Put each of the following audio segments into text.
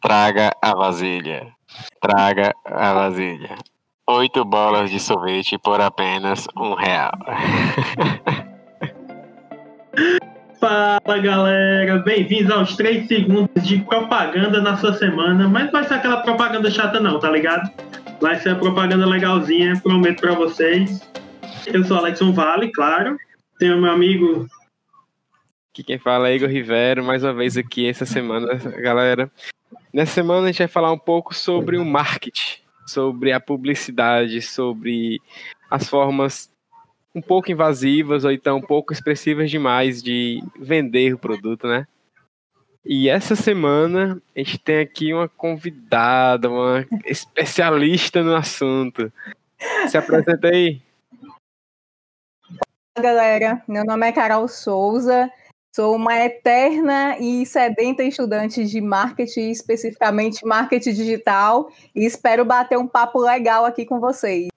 Traga a vasilha. Traga a vasilha. Oito bolas de sorvete por apenas um real. Fala galera, bem-vindos aos 3 segundos de propaganda na sua semana, mas não vai ser aquela propaganda chata não, tá ligado? Vai ser a propaganda legalzinha, prometo pra vocês. Eu sou Alexson Vale, claro. Tenho meu amigo. Aqui quem fala é Igor Rivero, mais uma vez aqui essa semana, galera. Nessa semana a gente vai falar um pouco sobre o marketing, sobre a publicidade, sobre as formas um pouco invasivas ou então um pouco expressivas demais de vender o produto, né? E essa semana a gente tem aqui uma convidada, uma especialista no assunto. Se apresenta aí. Olá, galera. Meu nome é Carol Souza. Sou uma eterna e sedenta estudante de marketing, especificamente marketing digital, e espero bater um papo legal aqui com vocês.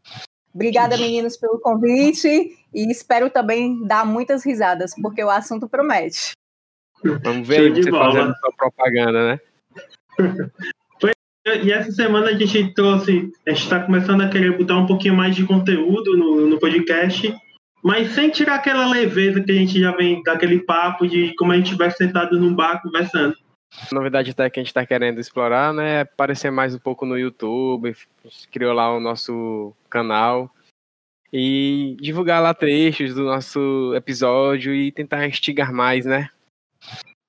Obrigada, meninos, pelo convite e espero também dar muitas risadas, porque o assunto promete. Vamos ver aí você bola. fazendo sua propaganda, né? E essa semana a gente trouxe, a gente está começando a querer botar um pouquinho mais de conteúdo no, no podcast, mas sem tirar aquela leveza que a gente já vem daquele papo de como a gente vai sentado num bar conversando. A novidade até que a gente está querendo explorar, né, é aparecer mais um pouco no YouTube, criou lá o nosso canal e divulgar lá trechos do nosso episódio e tentar instigar mais, né?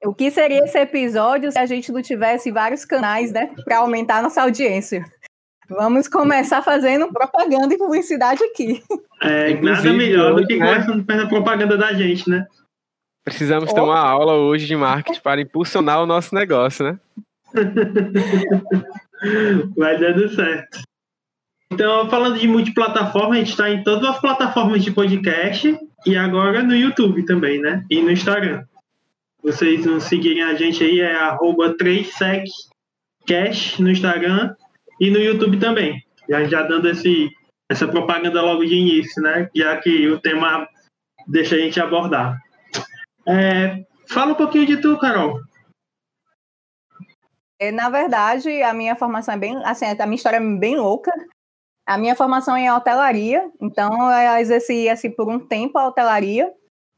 O que seria esse episódio se a gente não tivesse vários canais, né, para aumentar a nossa audiência? Vamos começar fazendo propaganda e publicidade aqui. É, nada melhor do que né? começando a propaganda da gente, né? Precisamos oh. ter uma aula hoje de marketing para impulsionar o nosso negócio, né? Vai dando certo. Então, falando de multiplataforma, a gente está em todas as plataformas de podcast e agora no YouTube também, né? E no Instagram. Vocês não seguirem a gente aí, é arroba 3seccash no Instagram e no YouTube também. Já, já dando esse, essa propaganda logo de início, né? Já que o tema deixa a gente abordar. É, fala um pouquinho de tu, Carol. É, na verdade, a minha formação é bem, assim, a minha história é bem louca. A minha formação é em hotelaria, então eu exerci assim por um tempo a hotelaria.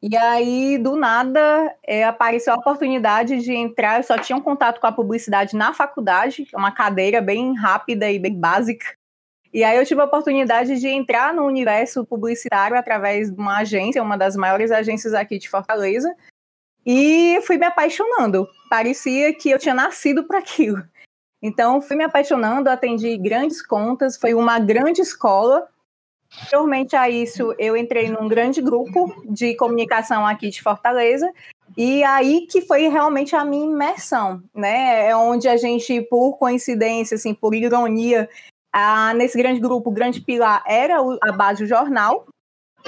E aí, do nada, é, apareceu a oportunidade de entrar. Eu só tinha um contato com a publicidade na faculdade, uma cadeira bem rápida e bem básica. E aí eu tive a oportunidade de entrar no universo publicitário através de uma agência, uma das maiores agências aqui de Fortaleza, e fui me apaixonando. Parecia que eu tinha nascido para aquilo. Então, fui me apaixonando, atendi grandes contas, foi uma grande escola. Posteriormente a isso, eu entrei num grande grupo de comunicação aqui de Fortaleza, e aí que foi realmente a minha imersão, né? É onde a gente, por coincidência, assim, por ironia, a, nesse grande grupo, o grande pilar era a base do jornal,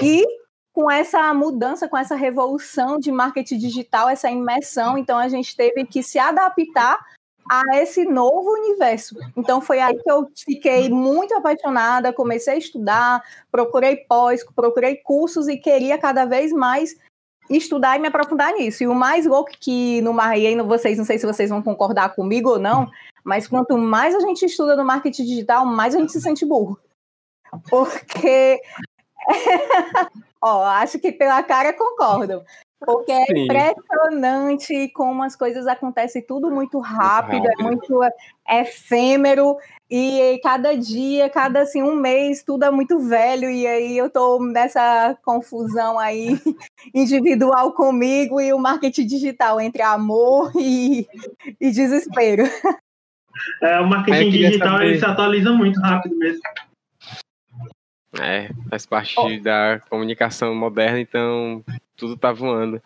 e com essa mudança, com essa revolução de marketing digital, essa imersão, então a gente teve que se adaptar a esse novo universo. Então foi aí que eu fiquei muito apaixonada, comecei a estudar, procurei pós, procurei cursos e queria cada vez mais estudar e me aprofundar nisso. E o mais louco que no aí vocês, não sei se vocês vão concordar comigo ou não, mas quanto mais a gente estuda no marketing digital, mais a gente se sente burro. Porque Ó, acho que pela cara concordam. Porque é Sim. impressionante como as coisas acontecem tudo muito rápido, muito rápido, é muito efêmero, e cada dia, cada assim, um mês, tudo é muito velho, e aí eu tô nessa confusão aí individual comigo e o marketing digital entre amor e, e desespero. É, o marketing digital ele se atualiza muito rápido mesmo. É, faz parte oh. da comunicação moderna, então tudo tá voando.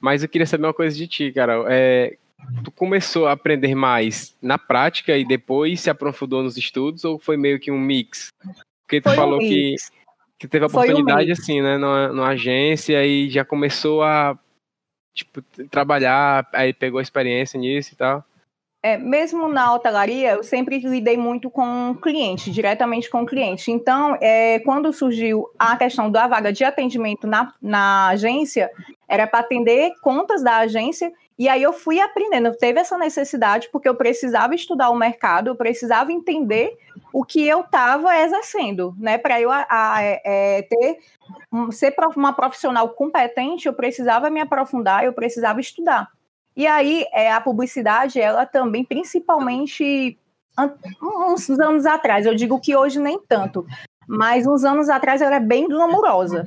Mas eu queria saber uma coisa de ti, Carol. É, tu começou a aprender mais na prática e depois se aprofundou nos estudos ou foi meio que um mix? Porque tu foi falou um que, que teve a oportunidade um assim, né, numa, numa agência e já começou a tipo, trabalhar, aí pegou a experiência nisso e tal. É, mesmo na hotelaria, eu sempre lidei muito com o cliente, diretamente com o cliente. Então, é, quando surgiu a questão da vaga de atendimento na, na agência, era para atender contas da agência E aí eu fui aprendendo, teve essa necessidade, porque eu precisava estudar o mercado, eu precisava entender o que eu estava exercendo, né? Para eu a, a, é, ter ser uma profissional competente, eu precisava me aprofundar, eu precisava estudar. E aí é, a publicidade, ela também, principalmente uns anos atrás, eu digo que hoje nem tanto, mas uns anos atrás ela é bem glamurosa.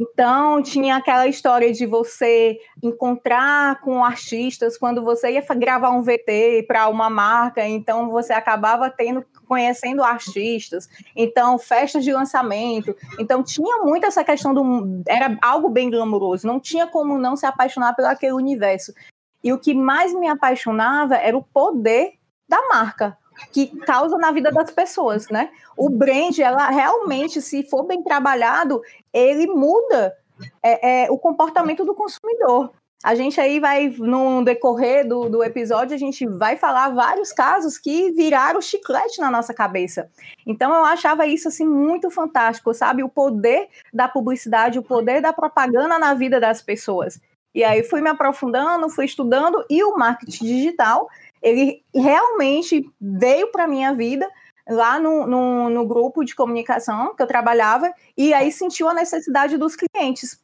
Então, tinha aquela história de você encontrar com artistas quando você ia gravar um VT para uma marca, então você acabava tendo conhecendo artistas, então festas de lançamento. Então tinha muito essa questão do era algo bem glamouroso, não tinha como não se apaixonar pelo aquele universo. E o que mais me apaixonava era o poder da marca, que causa na vida das pessoas, né? O brand, ela realmente, se for bem trabalhado, ele muda é, é, o comportamento do consumidor. A gente aí vai, no decorrer do, do episódio, a gente vai falar vários casos que viraram chiclete na nossa cabeça. Então eu achava isso assim muito fantástico, sabe? O poder da publicidade, o poder da propaganda na vida das pessoas. E aí fui me aprofundando, fui estudando e o marketing digital ele realmente veio para minha vida lá no, no, no, grupo de comunicação que eu trabalhava e aí sentiu a necessidade dos clientes.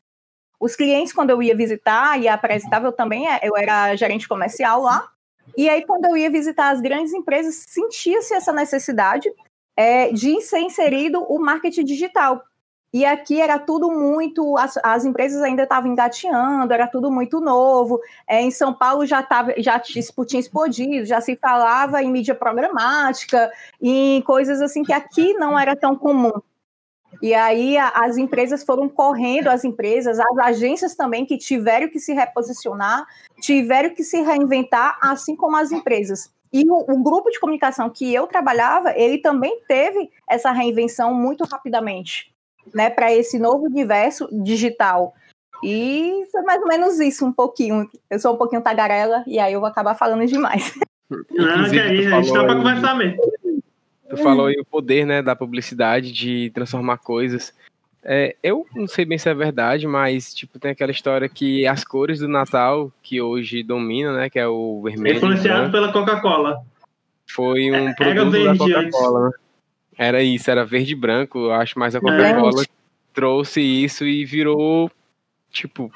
Os clientes, quando eu ia visitar e apresentava, eu também é, eu era gerente comercial lá, e aí quando eu ia visitar as grandes empresas, sentia-se essa necessidade é, de ser inserido o marketing digital, e aqui era tudo muito, as, as empresas ainda estavam engateando, era tudo muito novo. É, em São Paulo já, tava, já tinha explodido, já se falava em mídia programática, em coisas assim que aqui não era tão comum. E aí as empresas foram correndo, as empresas, as agências também que tiveram que se reposicionar, tiveram que se reinventar, assim como as empresas. E o, o, grupo de comunicação que eu trabalhava, ele também teve essa reinvenção muito rapidamente né, para esse novo universo digital. E foi mais ou menos isso, um pouquinho. Eu sou um pouquinho tagarela e aí eu vou acabar falando demais. Não, que aí, a gente tá para conversar mesmo. Tu falou aí o poder, né, da publicidade de transformar coisas. É, eu não sei bem se é verdade, mas tipo tem aquela história que as cores do Natal que hoje dominam, né, que é o vermelho. Influenciado pela Coca-Cola. Foi um é, produto da Coca-Cola. Era isso, era verde e branco, eu acho, mas a Coca-Cola é. trouxe isso e virou, tipo,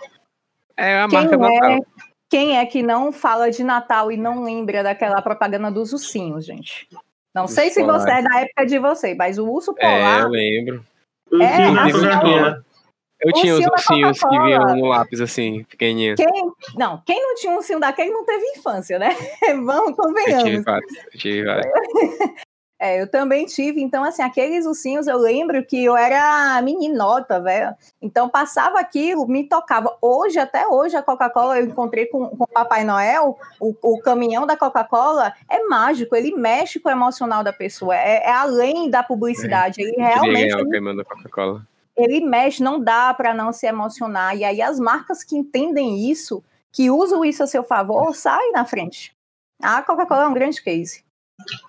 é a marca quem é, Natal. Quem é que não fala de Natal e não lembra daquela propaganda dos ursinhos, gente? Não Os sei se você é da época de você, mas o urso é, polar. É, eu lembro. É, eu, eu tinha os ursinhos que vinham no lápis, assim, pequenininho. Quem, não, quem não tinha um ursinho daquele não teve infância, né? Vamos, convenhamos. Eu tive vários. Eu tive vários. É, eu também tive, então, assim, aqueles ursinhos, eu lembro que eu era meninota, velho. Então, passava aquilo, me tocava. Hoje, até hoje, a Coca-Cola, eu encontrei com, com o Papai Noel, o, o caminhão da Coca-Cola é mágico, ele mexe com o emocional da pessoa, é, é além da publicidade. É, ele realmente. o caminhão da Coca-Cola. Ele mexe, não dá para não se emocionar. E aí, as marcas que entendem isso, que usam isso a seu favor, saem na frente. A Coca-Cola é um grande case.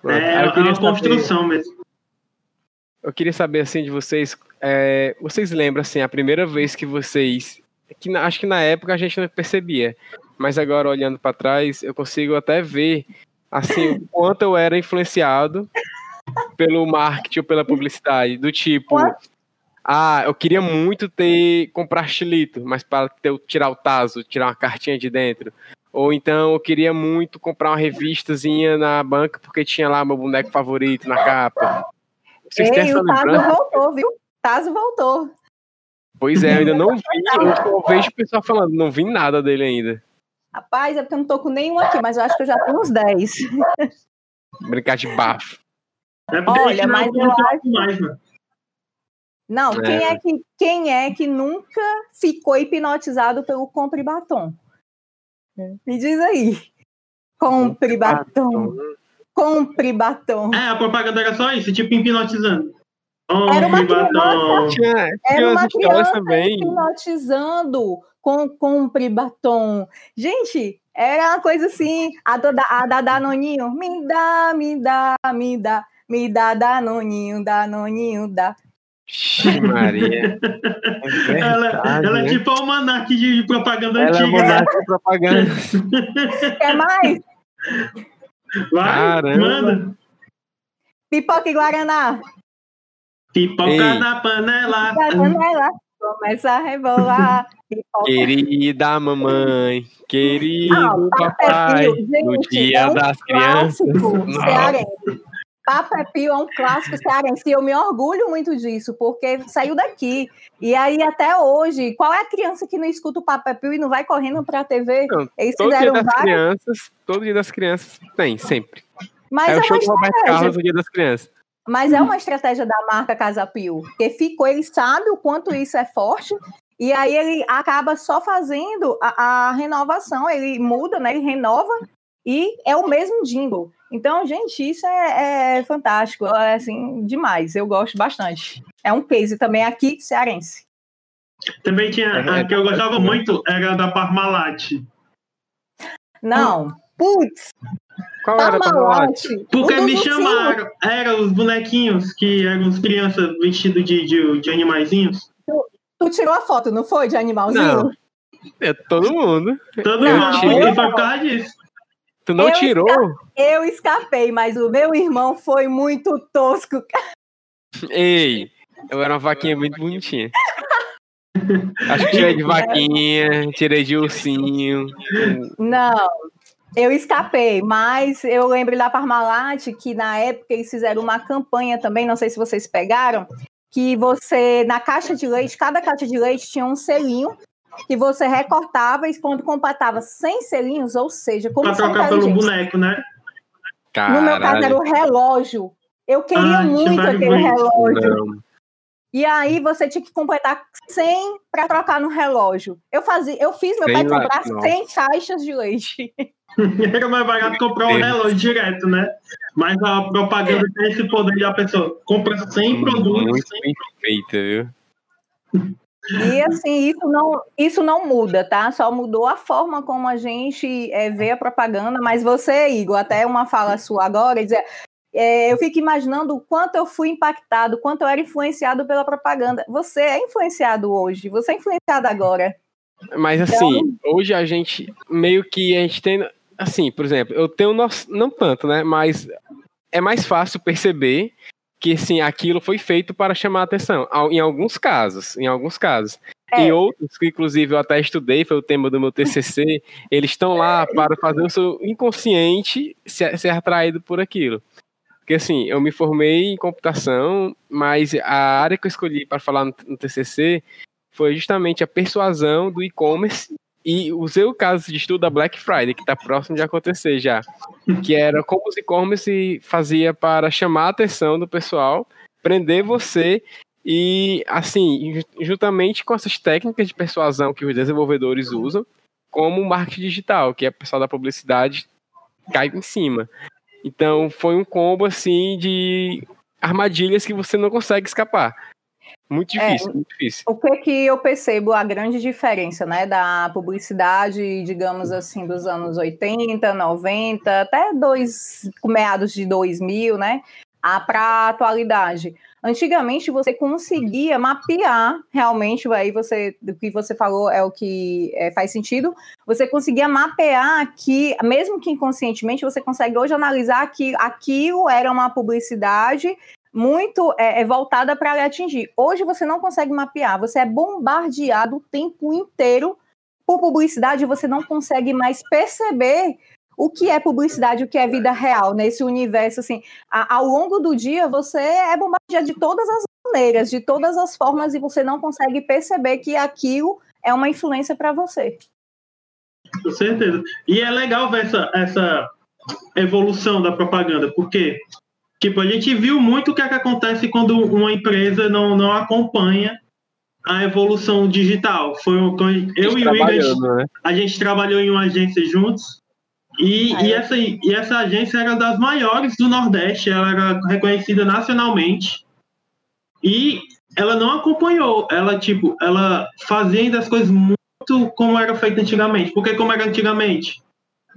É, é uma construção saber, mesmo. Eu queria saber, assim, de vocês, é, vocês lembram, assim, a primeira vez que vocês, que acho que na época a gente não percebia, mas agora olhando para trás, eu consigo até ver, assim, o quanto eu era influenciado pelo marketing ou pela publicidade, do tipo... Ah, eu queria muito ter comprar chilito, mas para ter, tirar o taso, tirar uma cartinha de dentro. Ou então eu queria muito comprar uma revistazinha na banca porque tinha lá meu boneco favorito na capa. Vocês Ei, têm essa o Tazo voltou, viu? Tazo voltou. Pois é, eu ainda não vi. Eu vejo o pessoal falando, não vi nada dele ainda. Rapaz, é porque eu não tô com nenhum aqui, mas eu acho que eu já tenho uns 10. Brincar de bafo. É Olha, mas eu acho... Mais, mano. Não, é. Quem, é que, quem é que nunca ficou hipnotizado pelo compre batom? Me diz aí. Compre batom. Compre batom. É, a propaganda era só isso, tipo hipnotizando. Compre era uma batom. Criança, era uma criança também. hipnotizando com compre batom. Gente, era uma coisa assim, a, do, a da Danoninho, me dá, me dá, me dá, me dá Danoninho, Danoninho, dá. Maria. ela, verdade, ela é né? tipo a almanac de propaganda Ela é antiga. monarca de propaganda. Quer mais? Vai, Caramba. manda. Pipoca e Guaraná. Pipoca Ei. na panela. Da panela começa a rebolar. Pipoca. Querida mamãe, querido Ah, papai, Papel, gente, no dia é um das crianças. Cearense. Papa Pio é um clássico cearense eu me orgulho muito disso, porque saiu daqui. E aí, até hoje, qual é a criança que não escuta o Papa Pio e não vai correndo pra TV? Não, Eles Todo dia fizeram das várias, crianças, todo dia das crianças tem, sempre. mas é é o show uma do Roberto. Carlos no dia das crianças. Mas é uma estratégia da marca Casa Pio, que ficou, ele sabe o quanto isso é forte, e aí ele acaba só fazendo a, a renovação, ele muda, né? Ele renova e é o mesmo jingle. Então, gente, isso é, é fantástico, é assim, demais. Eu gosto bastante. É um case também aqui cearense. Também tinha É, a que eu gostava muito, era da Parmalat. Não, putz, Qual era a Parmalat? Parmalat. Porque me ursinhos. chamaram. Eram os bonequinhos que eram as crianças vestidos de, de, de animaizinhos. Tu tirou a foto, não foi, de animalzinho? Não. É todo mundo. Todo Eu mundo. E foi por causa disso. Tu não Eu tirou? Eu escapei, mas o meu irmão foi muito tosco. Ei, eu era uma vaquinha muito bonitinha. Acho que tirei de vaquinha, tirei de ursinho. Não, eu escapei, mas eu lembro da Parmalat que na época eles fizeram uma campanha também, não sei se vocês pegaram, que você, na caixa de leite, cada caixa de leite tinha um selinho que você recortava e quando completava 100 selinhos, ou seja, como Pra trocar pelo boneco, né? No meu caso era Caralho. o relógio. Eu queria Ah, tinha muito aquele brindes. relógio. Não. E aí você tinha que completar 100 para trocar no relógio. Eu fazia, eu fiz meu 100 pai lá- comprar nossa. 100 caixas de leite. Era mais barato comprar um relógio direto, né? Mas a propaganda tem esse poder de a pessoa compra 100 produtos. Muito 100 bem feita, viu? E assim, isso não, isso não muda, tá? Só mudou a forma como a gente é, vê a propaganda. Mas você, Igor, até uma fala sua agora, dizer, é, eu fico imaginando o quanto eu fui impactado, quanto eu era influenciado pela propaganda. Você é influenciado hoje, você é influenciado agora. Mas assim, hoje a gente meio que a gente tem. Assim, por exemplo, eu tenho noção, não tanto, né? Mas é mais fácil perceber que assim, aquilo foi feito para chamar a atenção. Em alguns casos, em alguns casos. É. Em outros, que inclusive eu até estudei, foi o tema do meu TCC, eles estão lá para fazer o seu inconsciente ser, ser atraído por aquilo. Porque assim, eu me formei em computação, mas a área que eu escolhi para falar no, no TCC foi justamente a persuasão do e-commerce e usei o caso de estudo da Black Friday, que está próximo de acontecer já, que era como os e-commerce fazia para chamar a atenção do pessoal, prender você e, assim, ju- juntamente com essas técnicas de persuasão que os desenvolvedores usam, como marketing digital, que é o pessoal da publicidade cai em cima. Então, foi um combo, assim, de armadilhas que você não consegue escapar. Muito É. difícil, muito difícil. O que que eu percebo a grande diferença, né, da publicidade, digamos assim, dos anos 80, 90, até dois, meados de 2000, né, para a atualidade. Antigamente você conseguia mapear realmente, aí você, do que você falou é o que é, faz sentido, você conseguia mapear que, mesmo que inconscientemente, você consegue hoje analisar que aquilo era uma publicidade muito é, é voltada para atingir. Hoje você não consegue mapear, você é bombardeado o tempo inteiro por publicidade, você não consegue mais perceber o que é publicidade, o que é vida real nesse universo assim. A- ao longo do dia você é bombardeado de todas as maneiras, de todas as formas e você não consegue perceber que aquilo é uma influência para você. Com certeza. E é legal ver essa, essa evolução da propaganda, porque tipo, a gente viu muito o que, é que acontece quando uma empresa não, não acompanha a evolução digital. Foi o- eu e o Igor, a gente, né? a gente trabalhou em uma agência juntos. E, Ah, e, é? essa, e essa agência era das maiores do Nordeste, ela era reconhecida nacionalmente. E ela não acompanhou, ela tipo, ela fazia ainda as coisas muito como era feito antigamente. Porque como era antigamente,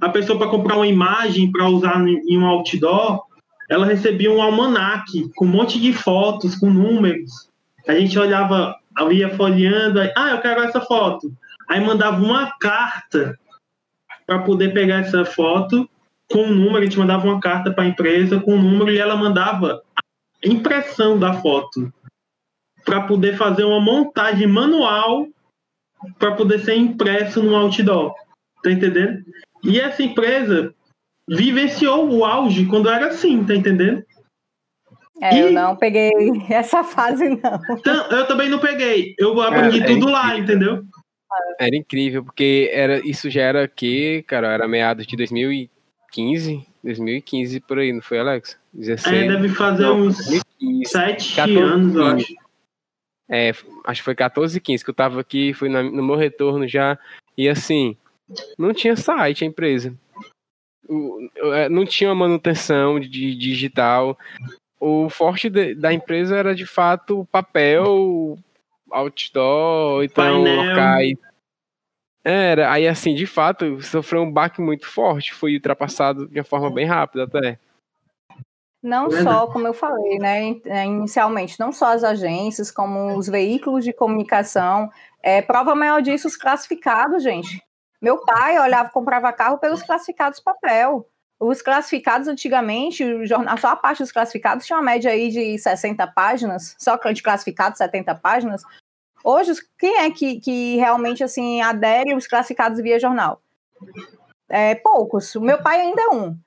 a pessoa para comprar uma imagem para usar em um outdoor, ela recebia um almanaque com um monte de fotos, com números. A gente olhava ia folheando, aí, ah, eu quero essa foto. Aí mandava uma carta para poder pegar essa foto com o um número, a gente mandava uma carta para a empresa com o um número e ela mandava a impressão da foto para poder fazer uma montagem manual para poder ser impresso no outdoor. Tá entendendo? E essa empresa vivenciou o auge quando era assim, tá entendendo? É, e... eu não peguei essa fase, não. Então, eu também não peguei. Eu aprendi é, tudo lá, entendeu? Era incrível, porque era, isso já era que, cara, era meados de 2015, 2015 por aí, não foi, Alex? 16, é, deve fazer não, uns 2015, 7 14, anos, eu acho. É, acho que foi 14 15 que eu tava aqui, fui no meu retorno já, e assim, não tinha site a empresa. É, não tinha manutenção de digital. O forte de, da empresa era de fato papel, outdoor, então locais. Era, aí assim, de fato, sofreu um baque muito forte, foi ultrapassado de uma forma bem rápida até. Não só, como eu falei, né, é, inicialmente, não só as agências, como os veículos de comunicação. É, prova maior disso, os classificados, gente. Meu pai olhava, comprava carro pelos classificados papel. Os classificados, antigamente, o jornal, só a parte dos classificados tinha uma média aí de 60 páginas, só de classificados, 70 páginas. Hoje, quem é que, que realmente assim adere os classificados via jornal? É, poucos. O meu pai ainda é um.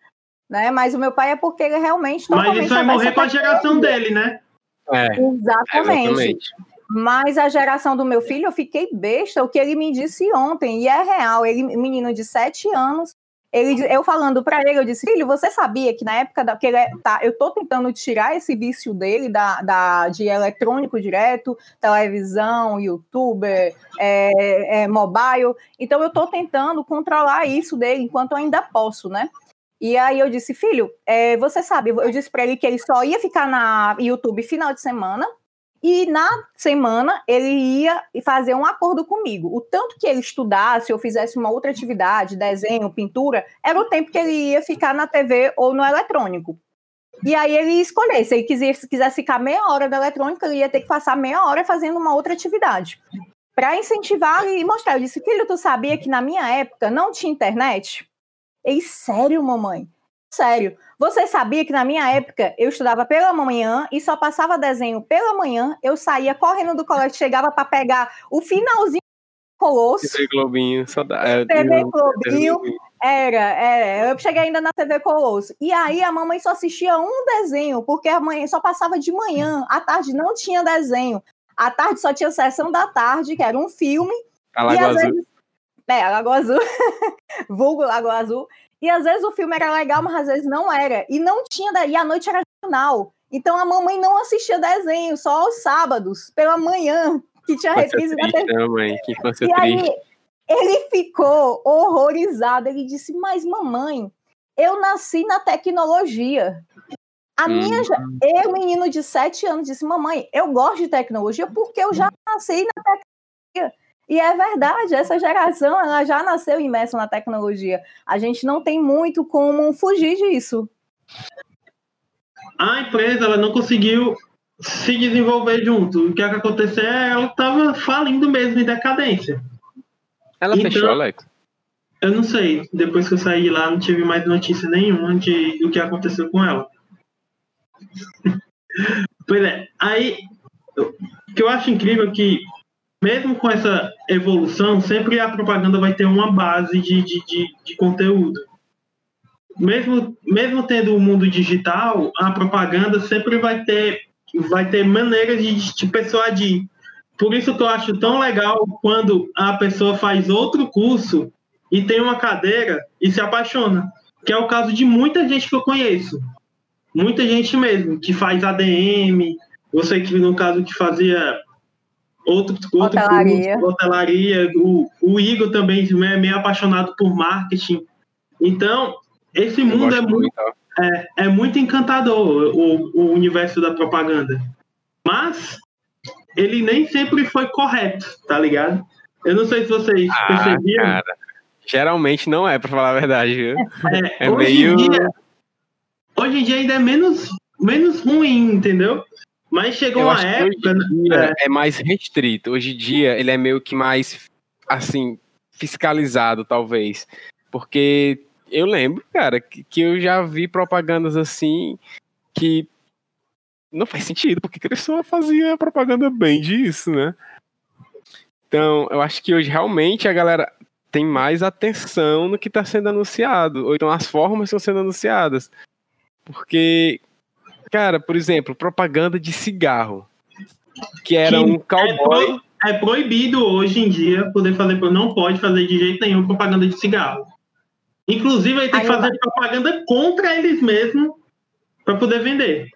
Né? Mas o meu pai é porque ele realmente. Mas isso vai morrer com a geração dele, né? É, exatamente. exatamente. Mas a geração do meu filho, eu fiquei besta o que ele me disse ontem, e é real. Ele, menino de 7 anos, ele, eu falando para ele, eu disse, filho, você sabia que na época da, que ele é, tá, eu tô tentando tirar esse vício dele da, da de eletrônico direto, televisão, youtuber, é, é, mobile. Então eu tô tentando controlar isso dele enquanto ainda posso, né? E aí eu disse, filho, é, você sabe, eu disse para ele que ele só ia ficar na YouTube final de semana, e na semana ele ia fazer um acordo comigo. O tanto que ele estudasse ou fizesse uma outra atividade, desenho, pintura, era o tempo que ele ia ficar na TV ou no eletrônico. E aí ele ia escolher. Se ele quisesse, quisesse ficar meia hora da eletrônica, ele ia ter que passar meia hora fazendo uma outra atividade. Para incentivar e mostrar. Eu disse, filho, tu sabia que na minha época não tinha internet? Ele, sério, mamãe? Sério. Você sabia que na minha época eu estudava pela manhã e só passava desenho pela manhã, eu saía correndo do colégio, chegava para pegar o finalzinho do Colosso. TV Globinho, só. É, TV Globinho. Era, era. Eu cheguei ainda na TV Colosso. E aí a mamãe só assistia um desenho, porque a mãe só passava de manhã. À tarde não tinha desenho. À tarde só tinha sessão da tarde, que era um filme. A Lagoa Azul. Vezes... É, a Lagoa Azul. Vulgo Lagoa Azul. E às vezes o filme era legal, mas às vezes não era. E não tinha daí, a noite era jornal. Então a mamãe não assistia desenho, só aos sábados, pela manhã, que tinha reprise da TV. Né, mãe? Que e aí ele ficou horrorizado. Ele disse: Mas mamãe, eu nasci na tecnologia. A hum. minha, eu, menino de 7 anos, disse: Mamãe, eu gosto de tecnologia porque eu já nasci na tecnologia. E é verdade, essa geração ela já nasceu imersa na tecnologia. A gente não tem muito como fugir disso. A empresa ela não conseguiu se desenvolver junto. O que, é que aconteceu é ela estava falindo mesmo em decadência. Ela então, fechou, Alex? Eu não sei. Depois que eu saí lá, não tive mais notícia nenhuma de, do que aconteceu com ela. pois é. Aí, o que eu acho incrível é que mesmo com essa evolução, sempre a propaganda vai ter uma base de, de, de, de conteúdo. Mesmo, mesmo tendo o mundo digital, a propaganda sempre vai ter, vai ter maneiras de te persuadir. Por isso que eu acho tão legal quando a pessoa faz outro curso e tem uma cadeira e se apaixona. Que é o caso de muita gente que eu conheço. Muita gente mesmo, que faz ADM, você que no caso que fazia outro, outro hotelaria. Curso, hotelaria. O, o Igor também é meio apaixonado por marketing. Então, esse Eu mundo é muito, é, é, muito encantador, o, o universo da propaganda. Mas ele nem sempre foi correto, tá ligado? Eu não sei se vocês ah, perceberam. Cara, geralmente não é, para falar a verdade. É, é hoje meio. Em dia, hoje em dia ainda é menos, menos ruim, entendeu? Mas chegou Eu uma época. dia é, é mais restrito. Hoje em dia ele é meio que mais, assim, fiscalizado, talvez. Porque eu lembro, cara, que, que eu já vi propagandas assim que não faz sentido, porque a pessoa fazia propaganda bem disso, né? Então, eu acho que hoje realmente a galera tem mais atenção no que está sendo anunciado, ou então as formas estão sendo anunciadas. Porque, cara, por exemplo, propaganda de cigarro, que era Que um é, cowboy. pro- é proibido hoje em dia poder fazer, não pode fazer de jeito nenhum propaganda de cigarro. Inclusive, aí tem que fazer propaganda contra eles mesmos para poder vender.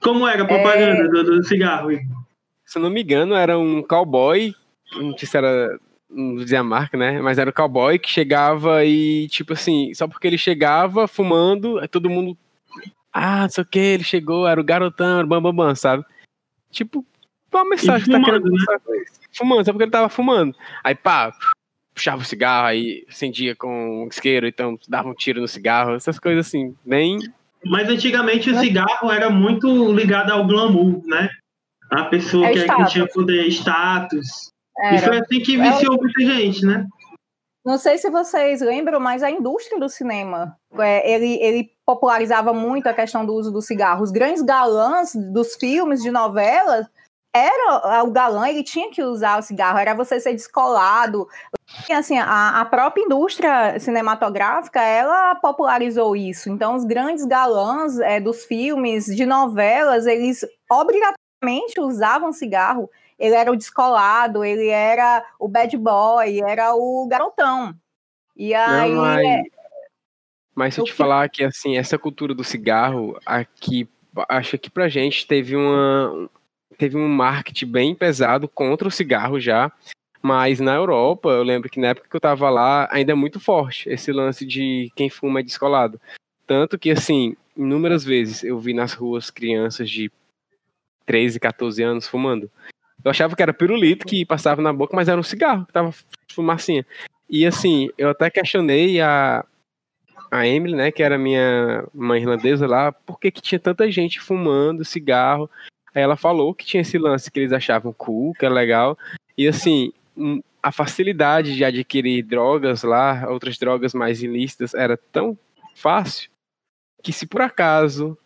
Como era a propaganda do, do cigarro? Se eu não me engano, era um cowboy, não sei se era, não dizia a marca, né? Mas era um cowboy que chegava e, tipo assim, só porque ele chegava fumando, todo mundo, ah, não sei o que, ele chegou, era o garotão, era o bam, bam, bam, sabe? Tipo, qual a mensagem que tá fumando, querendo né? Fumando, só porque ele tava fumando. Aí, pá, puxava o cigarro, aí acendia com um isqueiro, então dava um tiro no cigarro, essas coisas assim, bem... Mas antigamente o cigarro era muito ligado ao glamour, né? A pessoa É que, que status. tinha poder, status. E Era. foi assim que viciou muita gente, né? Não sei se vocês lembram, mas a indústria do cinema, é, ele, ele popularizava muito a questão do uso do cigarro. Os grandes galãs dos filmes, de novelas, era o galã, ele tinha que usar o cigarro, era você ser descolado. E, assim, a, a própria indústria cinematográfica, ela popularizou isso. Então, os grandes galãs é, dos filmes, de novelas, eles obrigatoriamente usavam cigarro ele era o descolado, ele era o bad boy, era o garotão. E aí, Não, mas, é, mas se eu eu te que- falar que assim, essa cultura do cigarro aqui, acho que pra gente teve uma teve um marketing bem pesado contra o cigarro já, mas na Europa, eu lembro que na época que eu tava lá, ainda é muito forte esse lance de quem fuma é descolado. Tanto que assim, inúmeras vezes eu vi nas ruas crianças de 13, 14 anos fumando. Eu achava que era pirulito que passava na boca, mas era um cigarro que tava fumacinha. E assim, eu até questionei a, a Emily, né, que era minha mãe irlandesa lá, por que, que tinha tanta gente fumando cigarro. Aí ela falou que tinha esse lance que eles achavam cool, que era legal. E assim, a facilidade de adquirir drogas lá, outras drogas mais ilícitas, era tão fácil que se por acaso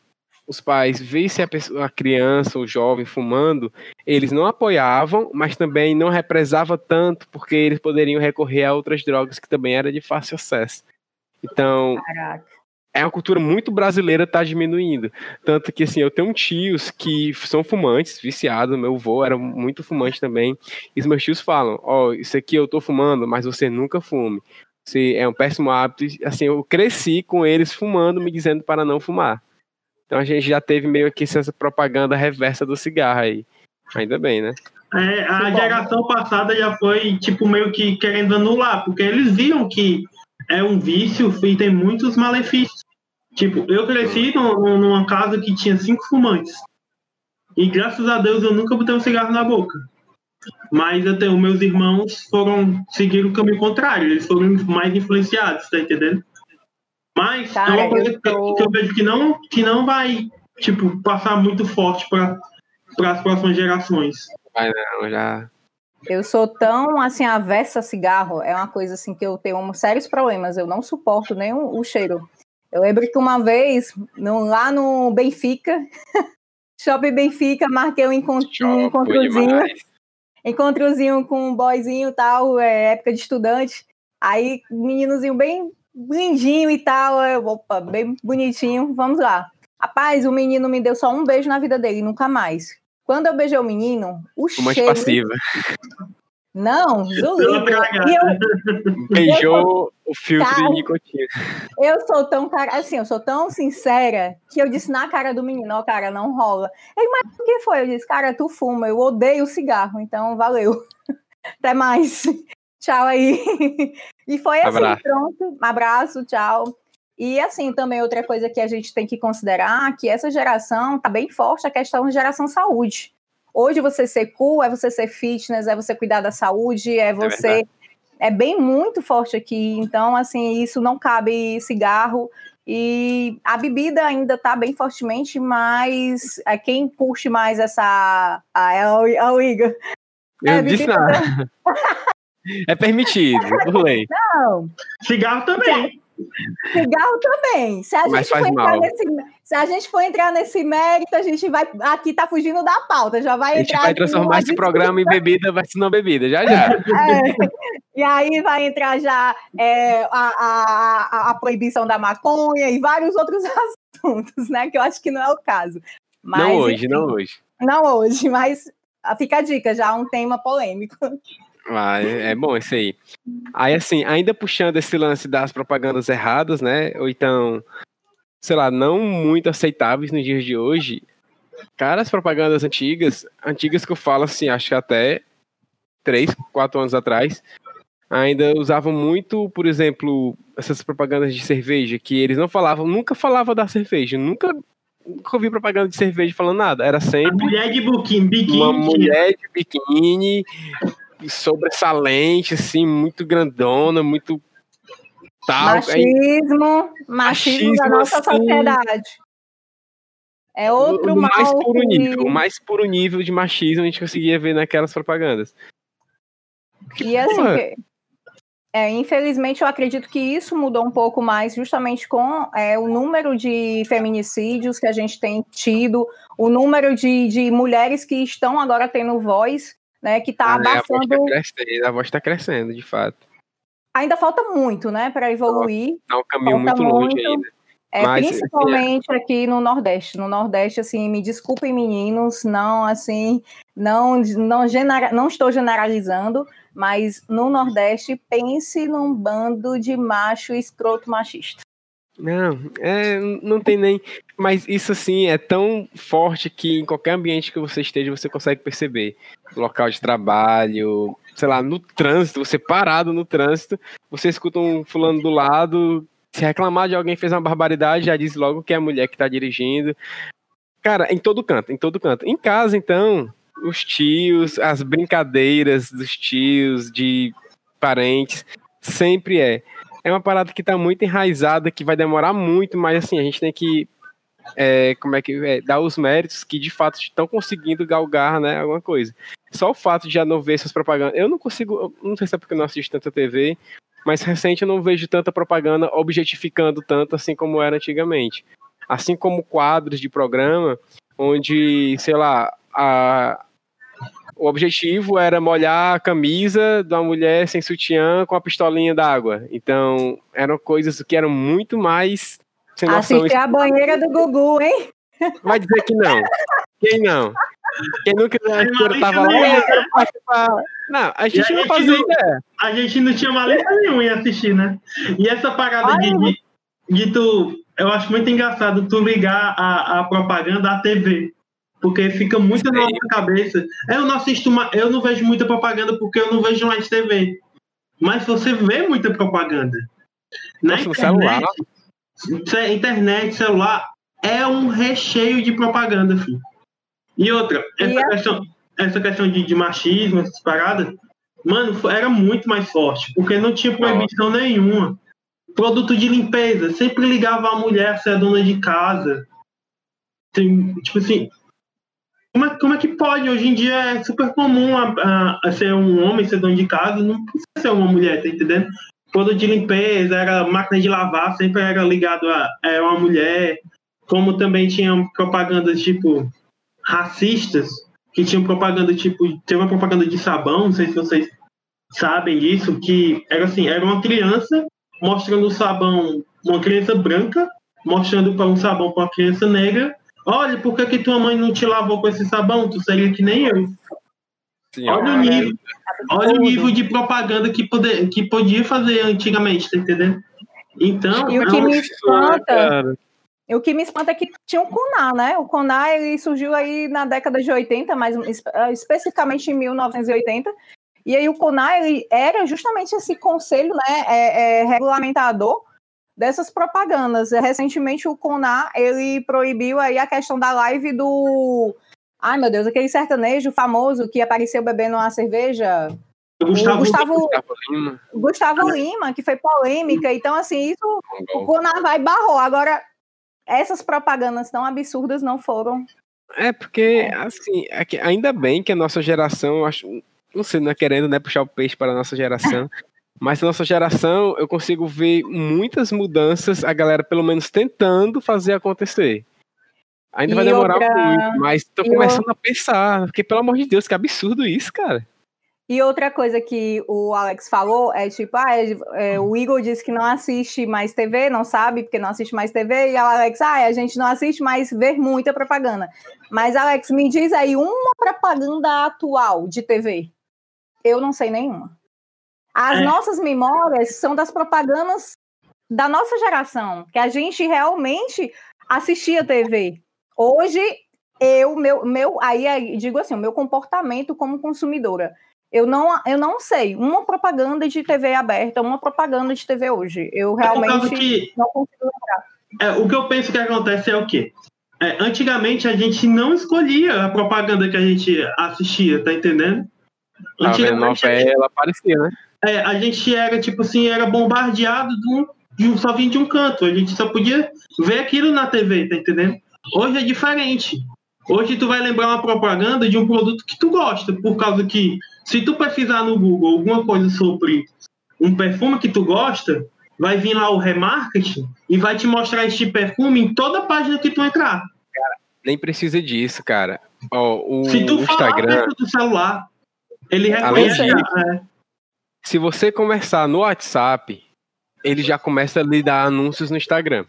os pais vissem a, pessoa, a criança, o jovem fumando, eles não apoiavam, mas também não represava tanto, porque eles poderiam recorrer a outras drogas que também era de fácil acesso. Então, caraca. é uma cultura muito brasileira tá diminuindo. Tanto que, assim, eu tenho tios que são fumantes, viciados, meu avô era muito fumante também, e os meus tios falam, ó, isso aqui eu tô fumando, mas você nunca fume. Você é um péssimo hábito. Assim, eu cresci com eles fumando, me dizendo para não fumar. Então a gente já teve meio que essa propaganda reversa do cigarro aí. Ainda bem, né? É, a geração passada já foi, tipo, meio que querendo anular, porque eles viam que é um vício e tem muitos malefícios. Tipo, eu cresci num- numa casa que tinha cinco fumantes. E graças a Deus eu nunca botei um cigarro na boca. Mas eu tenho, meus irmãos foram seguir o caminho contrário, eles foram mais influenciados, tá entendendo? Mas Cara, é uma coisa tô- que eu vejo que não, que não vai, tipo, passar muito forte para as próximas gerações. Não, já. Eu sou tão, assim, avessa a cigarro, é uma coisa, assim, que eu tenho um- sérios problemas, eu não suporto nem o, o cheiro. Eu lembro que uma vez, no- lá no Benfica, Shopping Benfica, marquei um, encont um encontrozinho, encontrozinho com um boyzinho e tal, é, época de estudante. Aí, meninozinho bem lindinho e tal, eu, opa, bem bonitinho, vamos lá. Rapaz, o menino me deu só um beijo na vida dele, nunca mais. Quando eu beijei o menino, o Fumante cheiro... passiva. Não. E eu, Beijou o filtro Cara. de nicotina. eu sou tão cara, assim, eu sou tão sincera que eu disse na cara do menino, ó, cara, não rola. Ele, mas o que foi? Eu disse, cara, tu fuma, eu odeio cigarro, então valeu. Até mais. Tchau aí. E foi assim, Abraço. pronto. Abraço, tchau. E assim, também outra coisa que a gente tem que considerar, que essa geração tá bem forte a questão de geração saúde. Hoje você ser cool, é você ser fitness, é você cuidar da saúde, é você. É, bem muito forte aqui. Então, assim, isso não cabe cigarro. E a bebida ainda está bem fortemente, mas é quem curte mais essa. Ah, é o, é o Igor. Eu É, disse bebida- nada. É permitido, por lei. Não, Cigarro também. cigarro também. Se a Mas gente for entrar nesse, se a gente for entrar nesse mérito, a gente vai aqui tá fugindo da pauta, já vai A gente entrar vai transformar esse programa em bebida versus não bebida, já já. É, e aí vai entrar já é, a, a, a, a proibição da maconha e vários outros assuntos, né? Que eu acho que não é o caso. Mas, não hoje, enfim, não hoje. Não hoje, mas fica a dica, já um tema polêmico. Ah, é é bom isso aí. Aí, assim, ainda puxando esse lance das propagandas erradas, né? Ou então, sei lá, não muito aceitáveis nos dias de hoje. Cara, as propagandas antigas, antigas que eu falo assim, acho que até três, quatro anos atrás, ainda usavam muito, por exemplo, essas propagandas de cerveja, que eles não falavam, nunca falavam da cerveja, nunca, nunca ouvi propaganda de cerveja falando nada. Era sempre mulher de biquíni, uma mulher de biquíni sobressalente, assim, muito grandona, muito tal. Aí, Machismo, machismo da Machismo, nossa assim, sociedade. É outro no mais puro que- nível, o mais puro nível de machismo a gente conseguia ver naquelas propagandas. E assim, Porra. que- é, infelizmente, eu acredito que isso mudou um pouco mais, justamente com é, o número de feminicídios que a gente tem tido, o número de, de mulheres que estão agora tendo voz, né, que está Ah, né, a voz tá abafando. crescendo, a voz tá crescendo, de fato. Ainda falta muito, né, para evoluir. Tá um caminho Falta muito longe muito. ainda. É, Mas, principalmente aqui no Nordeste. No Nordeste, assim, me desculpem, meninos, não, assim, não, não, genera- não estou generalizando, mas no Nordeste, pense num bando de macho escroto machista. Não, é, não tem nem. Mas isso assim é tão forte que em qualquer ambiente que você esteja, você consegue perceber. Local de trabalho, sei lá, no trânsito, você parado no trânsito, você escuta um fulano do lado, se reclamar de alguém que fez uma barbaridade, já diz logo que é a mulher que tá dirigindo. Cara, em todo canto, em todo canto. Em casa, então, os tios, as brincadeiras dos tios, de parentes, sempre é é uma parada que tá muito enraizada, que vai demorar muito, mas assim, a gente tem que é, como é que é, dar os méritos que de fato estão conseguindo galgar, né, alguma coisa. Só o fato de já não ver essas propagandas, eu não consigo, não sei se é porque eu não assisto tanta TV, mas recente eu não vejo tanta propaganda objetificando tanto assim como era antigamente. Assim como quadros de programa onde, sei lá, a, o objetivo era molhar a camisa de uma mulher sem sutiã com a pistolinha d'água. Então, eram coisas que eram muito mais sem noção. Assistir a banheira do Gugu, hein? Vai dizer que não. Quem não? Quem nunca tava lá, eu quero participar. Não, a gente a não gente fazia não- ideia. A gente não tinha malícia nenhuma em assistir, né? E essa parada de, de, de tu. Eu acho muito engraçado tu ligar a, a propaganda à TV. Porque fica muito na Sim. nossa cabeça. Eu não assisto, ma- eu não vejo muita propaganda porque eu não vejo mais TV. Mas você vê muita propaganda. Na Nossa, no celular. Internet, celular, é um recheio de propaganda, filho. E outra, essa E a- questão, essa questão de, de machismo, essas paradas, mano, era muito mais forte, porque não tinha proibição nenhuma. Produto de limpeza, sempre ligava a mulher a ser dona de casa. Tem, tipo assim, como é, como é que pode? Hoje em dia é super comum a, a- a ser um homem ser dono de casa, não precisa ser uma mulher, tá entendendo? Produto de limpeza, era máquina de lavar, sempre era ligado a, a uma mulher. Como também tinha propagandas tipo racistas, que tinham propaganda tipo, tem uma propaganda de sabão, não sei se vocês sabem disso, que era assim, era uma criança mostrando o sabão, uma criança branca, mostrando para um sabão para uma criança negra. Olha, por que, que tua mãe não te lavou com esse sabão? Tu seria que nem eu. Sim, Olha o nível, olha o nível de propaganda que, poder, que podia fazer antigamente, tá entendendo? Então, E o é que me espanta, Cara, o que me espanta é que tinha o Conar, né? O Conar ele surgiu aí na década de 80, mas eh, especificamente em 1980. E aí o Conar ele era justamente esse conselho, né, é, é, regulamentador dessas propagandas. Recentemente o Conar ele proibiu aí a questão da live do Ai, meu Deus, aquele sertanejo famoso que apareceu bebendo uma cerveja. Gustavo, Gustavo, Gustavo Lima. Gustavo Lima, que foi polêmica. Então, assim, isso o Conavai barrou. Agora, essas propagandas tão absurdas não foram. É, porque, assim, é que ainda bem que a nossa geração, acho, não sei, não é querendo né, puxar o peixe para a nossa geração, mas a nossa geração eu consigo ver muitas mudanças, a galera pelo menos tentando fazer acontecer. Ainda E vai demorar outra- muito, mas tô e começando a pensar, porque pelo amor de Deus, que absurdo isso, cara. E outra coisa que o Alex falou é tipo, ah, é, é, o Igor disse que não assiste mais TV, não sabe porque não assiste mais TV, e o Alex, ah, a gente não assiste mais ver muita propaganda. Mas, Alex, me diz aí uma propaganda atual de TV. Eu não sei nenhuma. As É. nossas memórias são das propagandas da nossa geração, que a gente realmente assistia TV. Hoje, eu, meu, meu, aí aí digo assim, o meu comportamento como consumidora. Eu não, eu não sei uma propaganda de TV aberta, uma propaganda de TV hoje. Eu É realmente que não consigo lembrar. É, o que eu penso que acontece é o quê? É, antigamente a gente não escolhia a propaganda que a gente assistia, tá entendendo? Vendo Antigamente a gente, novela, aparecia, né? é, a gente era tipo assim, era bombardeado de um, de um- só vinha de um canto. A gente só podia ver aquilo na TV, tá entendendo? Hoje é diferente. Hoje tu vai lembrar uma propaganda de um produto que tu gosta, por causa que se tu pesquisar no Google alguma coisa sobre um perfume que tu gosta, vai vir lá o remarketing e vai te mostrar este perfume em toda página que tu entrar. Nem precisa disso, cara. Ó, o Se tu falar Instagram, perto do celular, ele Além reconhece. disso- é, se você conversar no WhatsApp, ele já começa a lhe dar anúncios no Instagram.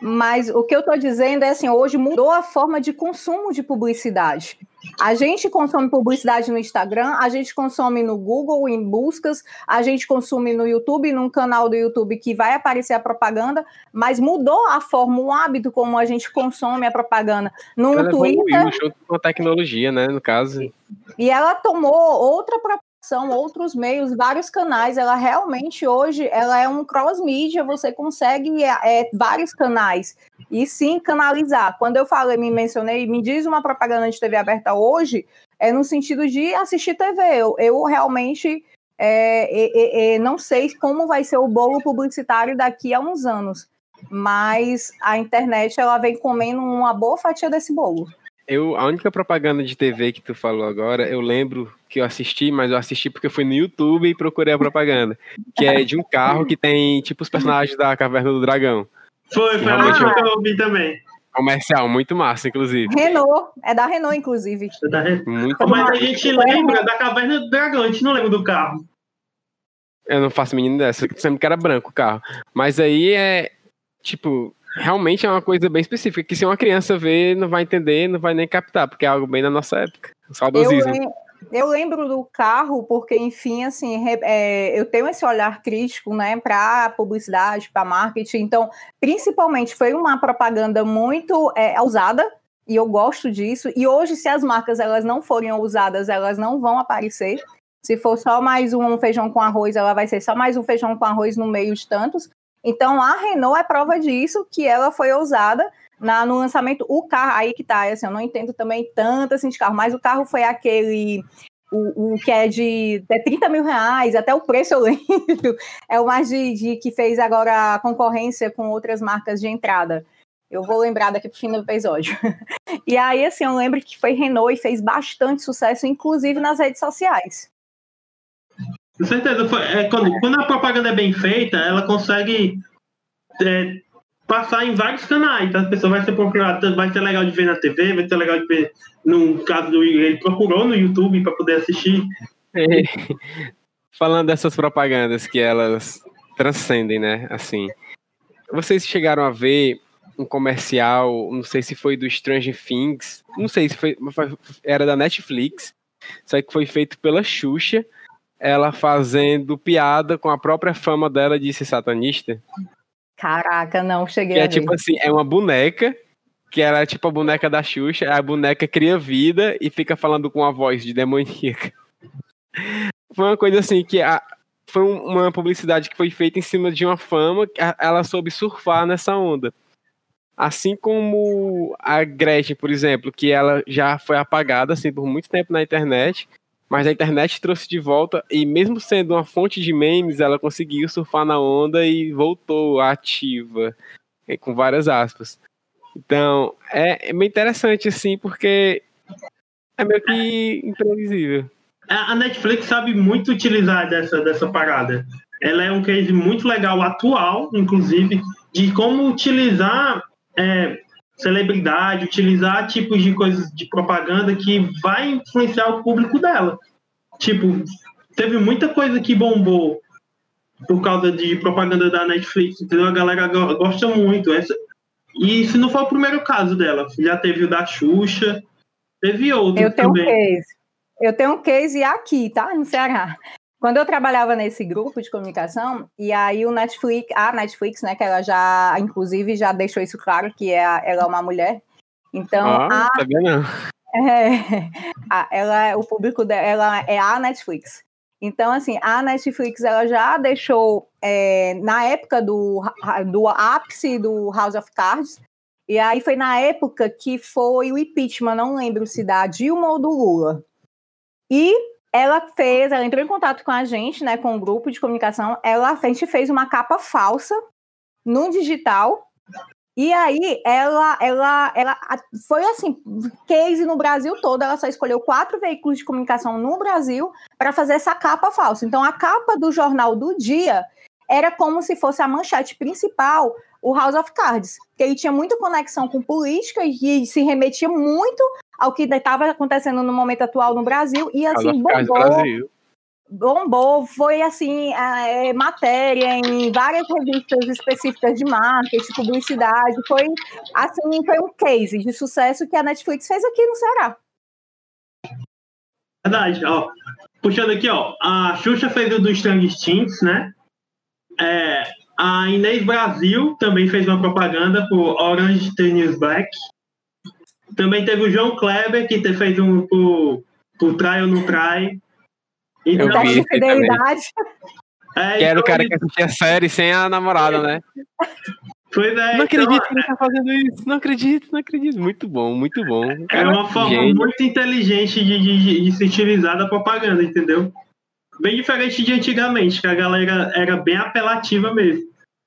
Mas o que eu estou dizendo é assim, hoje mudou a forma de consumo de publicidade. A gente consome publicidade no Instagram, a gente consome no Google em buscas, a gente consome no YouTube, num canal do YouTube que vai aparecer a propaganda, mas mudou a forma, o hábito como a gente consome a propaganda. No Ela Twitter, evoluiu junto com a tecnologia, né? No caso. E ela tomou outra proporção, outros meios, vários canais. Ela realmente hoje ela é um cross-mídia, você consegue é, é, vários canais e sim canalizar. Quando eu falei, me mencionei, me diz uma propaganda de TV aberta hoje, é no sentido de assistir TV. Eu, eu realmente é, é, é, não sei como vai ser o bolo publicitário daqui a uns anos. Mas a internet ela vem comendo uma boa fatia desse bolo. Eu, a única propaganda de TV que tu falou agora, eu lembro que eu assisti, mas eu assisti porque eu fui no YouTube e procurei a propaganda. Que é de um carro que tem, tipo, os personagens da Caverna do Dragão. Foi, foi lá eu- que eu ouvi também. Comercial, muito massa, inclusive. Renault, é da Renault, inclusive. Muito Mas a gente lembra da Caverna do Dragão, a gente não lembra do carro. Eu não faço menino dessa, sempre que era branco o carro. Mas aí é, tipo, realmente é uma coisa bem específica, que se uma criança ver, não vai entender, não vai nem captar, porque é algo bem da nossa época. Eu, saudosismo. lem- eu lembro do carro porque, enfim, assim, é, eu tenho esse olhar crítico, né, para publicidade, para marketing. Então, principalmente, foi uma propaganda muito é, ousada e eu gosto disso. E hoje, se as marcas elas não forem ousadas, elas não vão aparecer. Se for só mais um feijão com arroz, ela vai ser só mais um feijão com arroz no meio de tantos. Então, a Renault é prova disso, que ela foi ousada na, no lançamento. O carro, aí que tá, assim, eu não entendo também tanto assim de carro, mas o carro foi aquele. O, o que é de é 30 mil reais, até o preço eu lembro. É o mais de, de que fez agora a concorrência com outras marcas de entrada. Eu vou lembrar daqui pro fim do episódio. E aí, assim, eu lembro que foi Renault e fez bastante sucesso, inclusive nas redes sociais. Com certeza. Foi, é, quando, quando a propaganda é bem feita, ela consegue é, passar em vários canais. Tá? A pessoa vai ser procurada, vai ser legal de ver na TV, vai ser legal de ver, no caso do ele procurou no YouTube para poder assistir. Falando dessas propagandas que elas transcendem, né? Assim, vocês chegaram a ver um comercial, não sei se foi do Stranger Things, não sei se foi, era da Netflix, só que foi feito pela Xuxa, ela fazendo piada com a própria fama dela de ser satanista. Caraca, não, cheguei Que é tipo assim, é uma boneca, que era tipo a boneca da Xuxa, a boneca cria vida e fica falando com a voz de demoníaca. Foi uma coisa assim que a- foi um- uma publicidade que foi feita em cima de uma fama, ela soube surfar nessa onda. Assim como a Gretchen, por exemplo, que ela já foi apagada assim por muito tempo na internet, mas a internet trouxe de volta, e mesmo sendo uma fonte de memes, ela conseguiu surfar na onda e voltou ativa, com várias aspas. Então, é, é meio interessante, assim, porque é meio que imprevisível. A Netflix sabe muito utilizar dessa, dessa parada. Ela é um case muito legal, atual, inclusive, de como utilizar é, celebridade, utilizar tipos de coisas de propaganda que vai influenciar o público dela. Tipo, teve muita coisa que bombou por causa de propaganda da Netflix, entendeu? A galera gosta muito. Essa... E se não for o primeiro caso dela, já teve o da Xuxa, teve outro Eu tenho também. um case. Eu tenho um case aqui, tá? No Ceará. Quando eu trabalhava nesse grupo de comunicação, e aí o Netflix, a Netflix, né, que ela já, inclusive, já deixou isso claro, que é, ela é uma mulher. Então, ah, a, sabia não. é, a, ela, o público dela é a Netflix. Então, assim, a Netflix ela já deixou é, na época do, do ápice do House of Cards, e aí foi na época que foi o impeachment, não lembro se da Dilma ou do Lula. E ela fez, ela entrou em contato com a gente, né, com o grupo de comunicação, ela, a gente fez uma capa falsa no digital, e aí ela, ela, ela foi assim, case no Brasil todo, ela só escolheu quatro veículos de comunicação no Brasil para fazer essa capa falsa. Então a capa do jornal do dia era como se fosse a manchete principal, o House of Cards, que ele tinha muita conexão com política e se remetia muito ao que estava acontecendo no momento atual no Brasil e assim bombou, bombou, foi assim é, matéria em várias revistas específicas de marketing, publicidade, foi assim foi um case de sucesso que a Netflix fez aqui no Ceará. Verdade, ó. Puxando aqui, ó, a Xuxa fez o do Stranger Things, né? É, a Inês Brasil também fez uma propaganda por Orange Tennis Black. Também teve o João Kleber, que fez um por, por Trai ou Não Trai. Eu Teste vi fidelidade. É, Que era o então, cara que assistia a série sem a namorada, né? Pois é, Não então, acredito que ele tá fazendo isso. Não acredito, não acredito. Muito bom, muito bom. É uma forma Gênio. muito inteligente de, de, de se utilizar da propaganda, entendeu? Bem diferente de antigamente, que a galera era bem apelativa mesmo.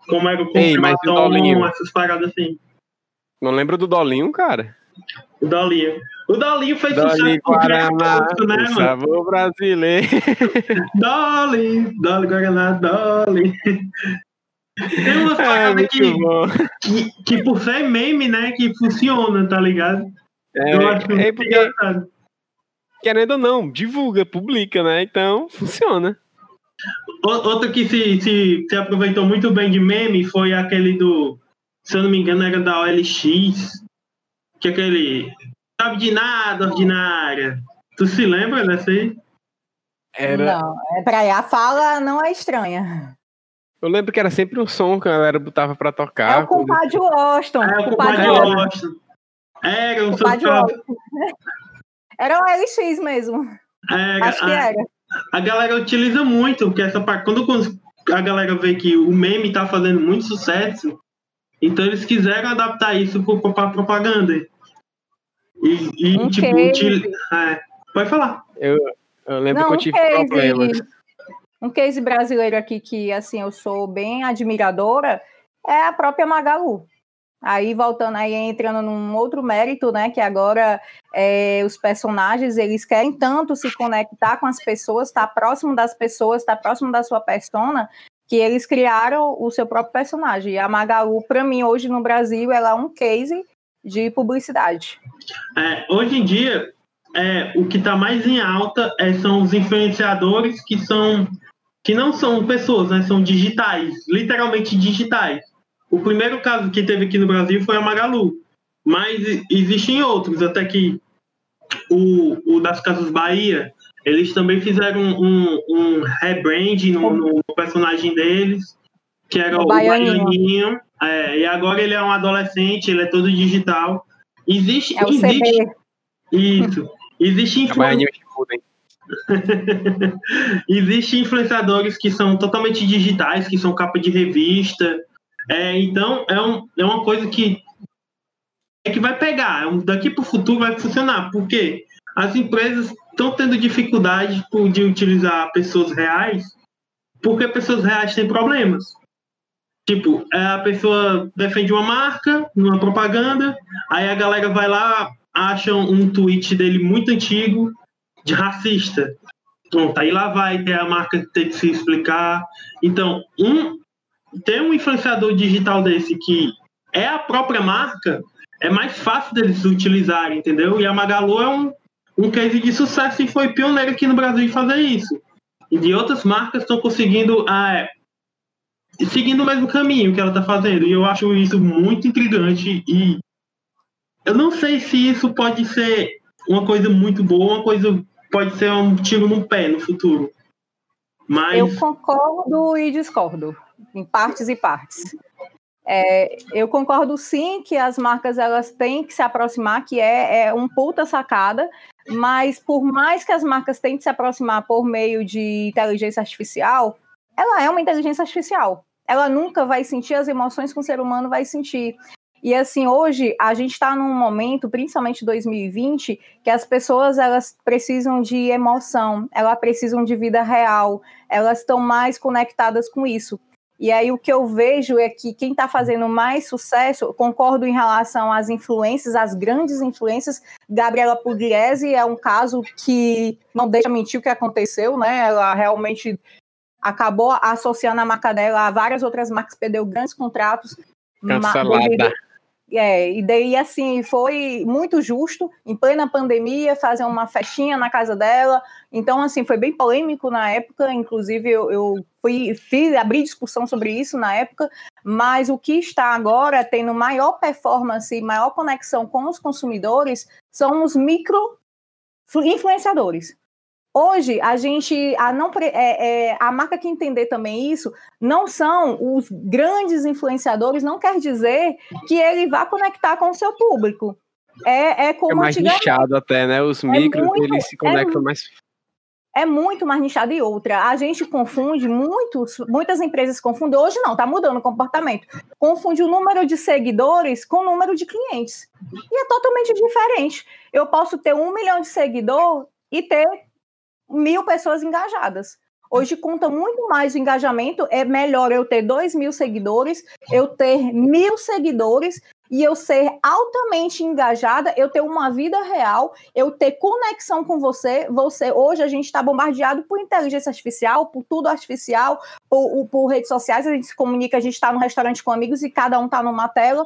Como era o Ei, mas o Dolinho? Essas paradas assim. Não lembra do Dolinho, cara? O Dolinho. O Dolinho fez Dolinho sucesso com o Guaraná, Criatório, né, o mano? sabor brasileiro. Dolly, Dolly Guaraná, Dolly. Tem umas É, paradas que, que, que por ser meme, né, que funciona, tá ligado? Eu acho É, é porque, engraçado. querendo ou não, divulga, publica, né? Então, funciona. O- Outro que se, se, se aproveitou muito bem de meme foi aquele do, se eu não me engano, era da OLX, que é aquele sabe de nada, ordinária. Tu se lembra dessa aí? Era, Não, é pra aí. A fala não é estranha. eu lembro que era sempre um som que a galera botava pra É tocar. o compadre Washington. É, o compadre Washington. Era um. Washington. Era o LX mesmo. Era, Acho que a, era. a galera utiliza muito, porque essa parte, quando a galera vê que o meme tá fazendo muito sucesso, então eles quiseram adaptar isso pra propaganda. E, e Um tipo, case. util- é, pode falar. Eu, eu lembro Não, que eu um tive case, problemas. um case brasileiro aqui que assim eu sou bem admiradora é a própria Magalu. Aí voltando aí entrando num outro mérito, né, que agora é, os personagens eles querem tanto se conectar com as pessoas, estar próximo das pessoas, estar próximo da sua persona, que eles criaram o seu próprio personagem. E a Magalu, para mim hoje no Brasil, ela é um case de publicidade. É, hoje em dia, é, o que está mais em alta é, são os influenciadores que são que não são pessoas, né, são digitais, literalmente digitais. O primeiro caso que teve aqui no Brasil foi a Magalu, mas existem outros, até que o, o das Casas Bahia, eles também fizeram um, um rebrand no, no personagem deles, que era O o Baianinho. Baianinho, é, e agora ele é um adolescente, ele é todo digital. Existe, É o existe CB. isso. Existe, A influ... Baianinha Shippuden. existe influenciadores que são totalmente digitais, que são capa de revista. É, então, é, um, é uma coisa que é que vai pegar. É Daqui para o futuro vai funcionar. Porque as empresas estão tendo dificuldade de utilizar pessoas reais porque pessoas reais têm problemas. Tipo, é, a pessoa defende uma marca numa propaganda, aí a galera vai lá, acha um tweet dele muito antigo de racista. Pronto, aí lá vai ter a marca que tem que se explicar. Então, um, ter um influenciador digital desse que é a própria marca, é mais fácil deles utilizarem, entendeu? E a Magalu é um, um case de sucesso e foi pioneiro aqui no Brasil em fazer isso. E de outras marcas estão conseguindo ah, é, seguindo o mesmo caminho que ela está fazendo. E eu acho isso muito intrigante e eu não sei se isso pode ser uma coisa muito boa, uma coisa pode ser um tiro no pé no futuro. Mas... Eu concordo e discordo, em partes e partes. É, eu concordo sim que as marcas elas têm que se aproximar, que é, é um puta sacada, mas por mais que as marcas tentem se aproximar por meio de inteligência artificial, ela é uma inteligência artificial. Ela nunca vai sentir as emoções que o ser humano vai sentir. E assim, hoje a gente está num momento, principalmente 2020, que as pessoas elas precisam de emoção, elas precisam de vida real, elas estão mais conectadas com isso. E aí o que eu vejo é que quem está fazendo mais sucesso, concordo em relação às influências, às grandes influências. Gabriela Pugliese é um caso que não deixa mentir o que aconteceu, né? Ela realmente acabou associando a marca dela a várias outras marcas, perdeu grandes contratos. Cancelada. É, e daí, assim, foi muito justo, em plena pandemia, fazer uma festinha na casa dela. Então, assim, foi bem polêmico na época. Inclusive, eu, eu fui, fiz, abri discussão sobre isso na época. Mas o que está agora tendo maior performance, maior conexão com os consumidores são os micro influenciadores. Hoje, a gente, a, não, é, é, a marca que entender também isso, não são os grandes influenciadores, não quer dizer que ele vá conectar com o seu público. É, é como é mais nichado até, né? Os é micros, muito, eles se conectam é, mais... É muito mais nichado e outra. A gente confunde, muitos, muitas empresas confundem, hoje não, tá mudando o comportamento. Confunde o número de seguidores com o número de clientes. E é totalmente diferente. Eu posso ter um milhão de seguidor e ter mil pessoas engajadas. Hoje conta muito mais o engajamento. É melhor eu ter dois mil seguidores, eu ter mil seguidores e eu ser altamente engajada, eu ter uma vida real, eu ter conexão com você. Você hoje a gente está bombardeado por inteligência artificial, por tudo artificial, por, por redes sociais. A gente se comunica, a gente está no restaurante com amigos e cada um está numa tela.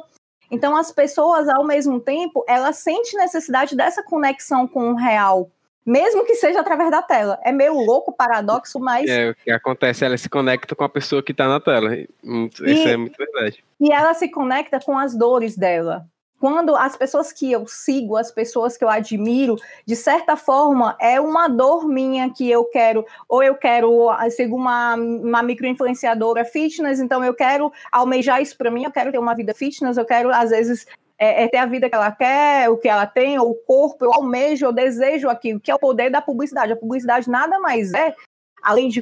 Então as pessoas, ao mesmo tempo, elas sentem necessidade dessa conexão com o real mesmo que seja através da tela. É meio louco, paradoxo, mas. É, o que acontece, ela se conecta com a pessoa que está na tela. Isso e, é muito verdade. E ela se conecta com as dores dela. Quando as pessoas que eu sigo, as pessoas que eu admiro, de certa forma, é uma dor minha que eu quero, ou eu quero, sigo uma, uma micro-influenciadora fitness, então eu quero almejar isso para mim, eu quero ter uma vida fitness, eu quero, às vezes, é, é, ter a vida que ela quer, o que ela tem, o corpo, eu almejo, eu desejo aquilo, que é o poder da publicidade. A publicidade nada mais é, além de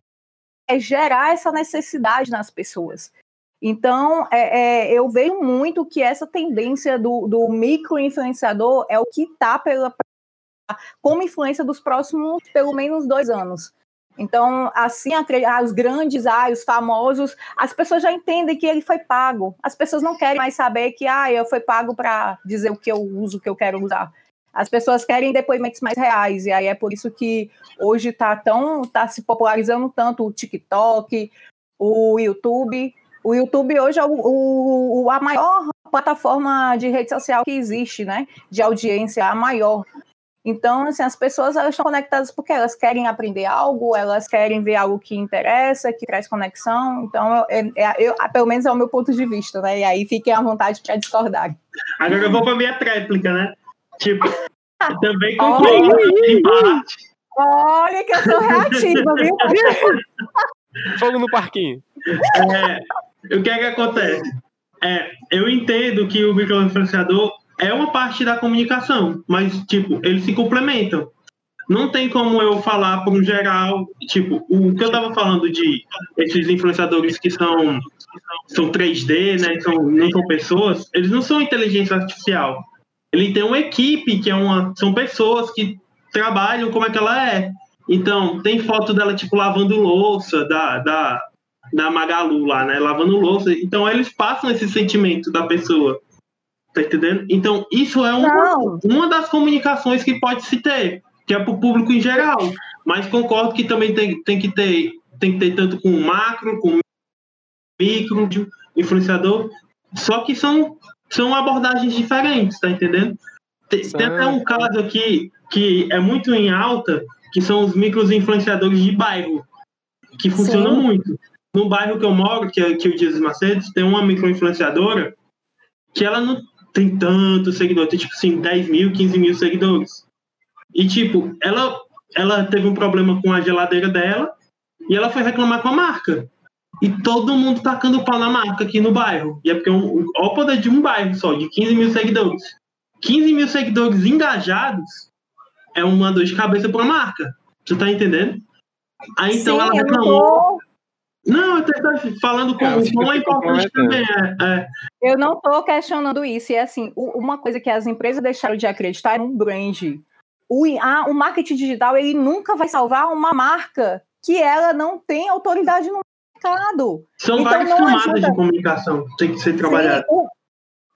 é gerar essa necessidade nas pessoas. Então, é, é, eu vejo muito que essa tendência do, do micro-influenciador é o que está pela como influência dos próximos, pelo menos, dois anos. Então, assim, os grandes, ah, os famosos, as pessoas já entendem que ele foi pago. As pessoas não querem mais saber que, ah, eu fui pago para dizer o que eu uso, o que eu quero usar. As pessoas querem depoimentos mais reais, e aí é por isso que hoje está tão, tá se popularizando tanto o TikTok, o YouTube. O YouTube hoje é o, o, a maior plataforma de rede social que existe, né? De audiência, a maior. Então, assim, as pessoas elas estão conectadas porque elas querem aprender algo, elas querem ver algo que interessa, que traz conexão. Então, eu, eu, eu, pelo menos é o meu ponto de vista, né? E aí fiquem à vontade para discordar. Agora eu vou para minha tréplica, né? Tipo, também concordo em parte. Olha que eu sou reativa, viu? Fogo no parquinho. É, o que é que acontece? É, eu entendo que o microinfluenciador é uma parte da comunicação, mas, tipo, eles se complementam. Não tem como eu falar por um geral, tipo, o que eu tava falando de esses influenciadores que são, são 3D, né, são, não são pessoas, eles não são inteligência artificial. Ele tem uma equipe que é uma, são pessoas que trabalham, como é que ela é. Então, tem foto dela, tipo, lavando louça, da, da, da Magalu lá, né? Lavando louça. Então, eles passam esse sentimento da pessoa. Tá entendendo? Então, isso é uma, uma das comunicações que pode se ter, que é para o público em geral. Mas concordo que também tem, tem, que ter, tem que ter tanto com macro, com micro, influenciador. Só que são, são abordagens diferentes, tá entendendo? Tem, tem até um caso aqui que é muito em alta, que são os micros influenciadores de bairro, que funcionam Sim. muito. No bairro que eu moro, que é, que é o Dias Macedo, tem uma micro influenciadora que ela não tem tantos seguidores, tem tipo assim, 10 mil, 15 mil seguidores. E tipo, ela, ela teve um problema com a geladeira dela e ela foi reclamar com a marca. E todo mundo tacando pau na marca aqui no bairro. E é porque é um, olha o poder de um bairro só, de 15 mil seguidores. 15 mil seguidores engajados é uma dor de cabeça para a marca. Você tá entendendo? Aí então Sim, ela reclamou. Não, eu estou falando com, é, com é importante também. É, é. Eu não estou questionando isso. E é assim, uma coisa que as empresas deixaram de acreditar é no brand. O, a, o marketing digital ele nunca vai salvar uma marca que ela não tem autoridade no mercado. São então, várias camadas ajuda... de comunicação que tem que ser trabalhado. O,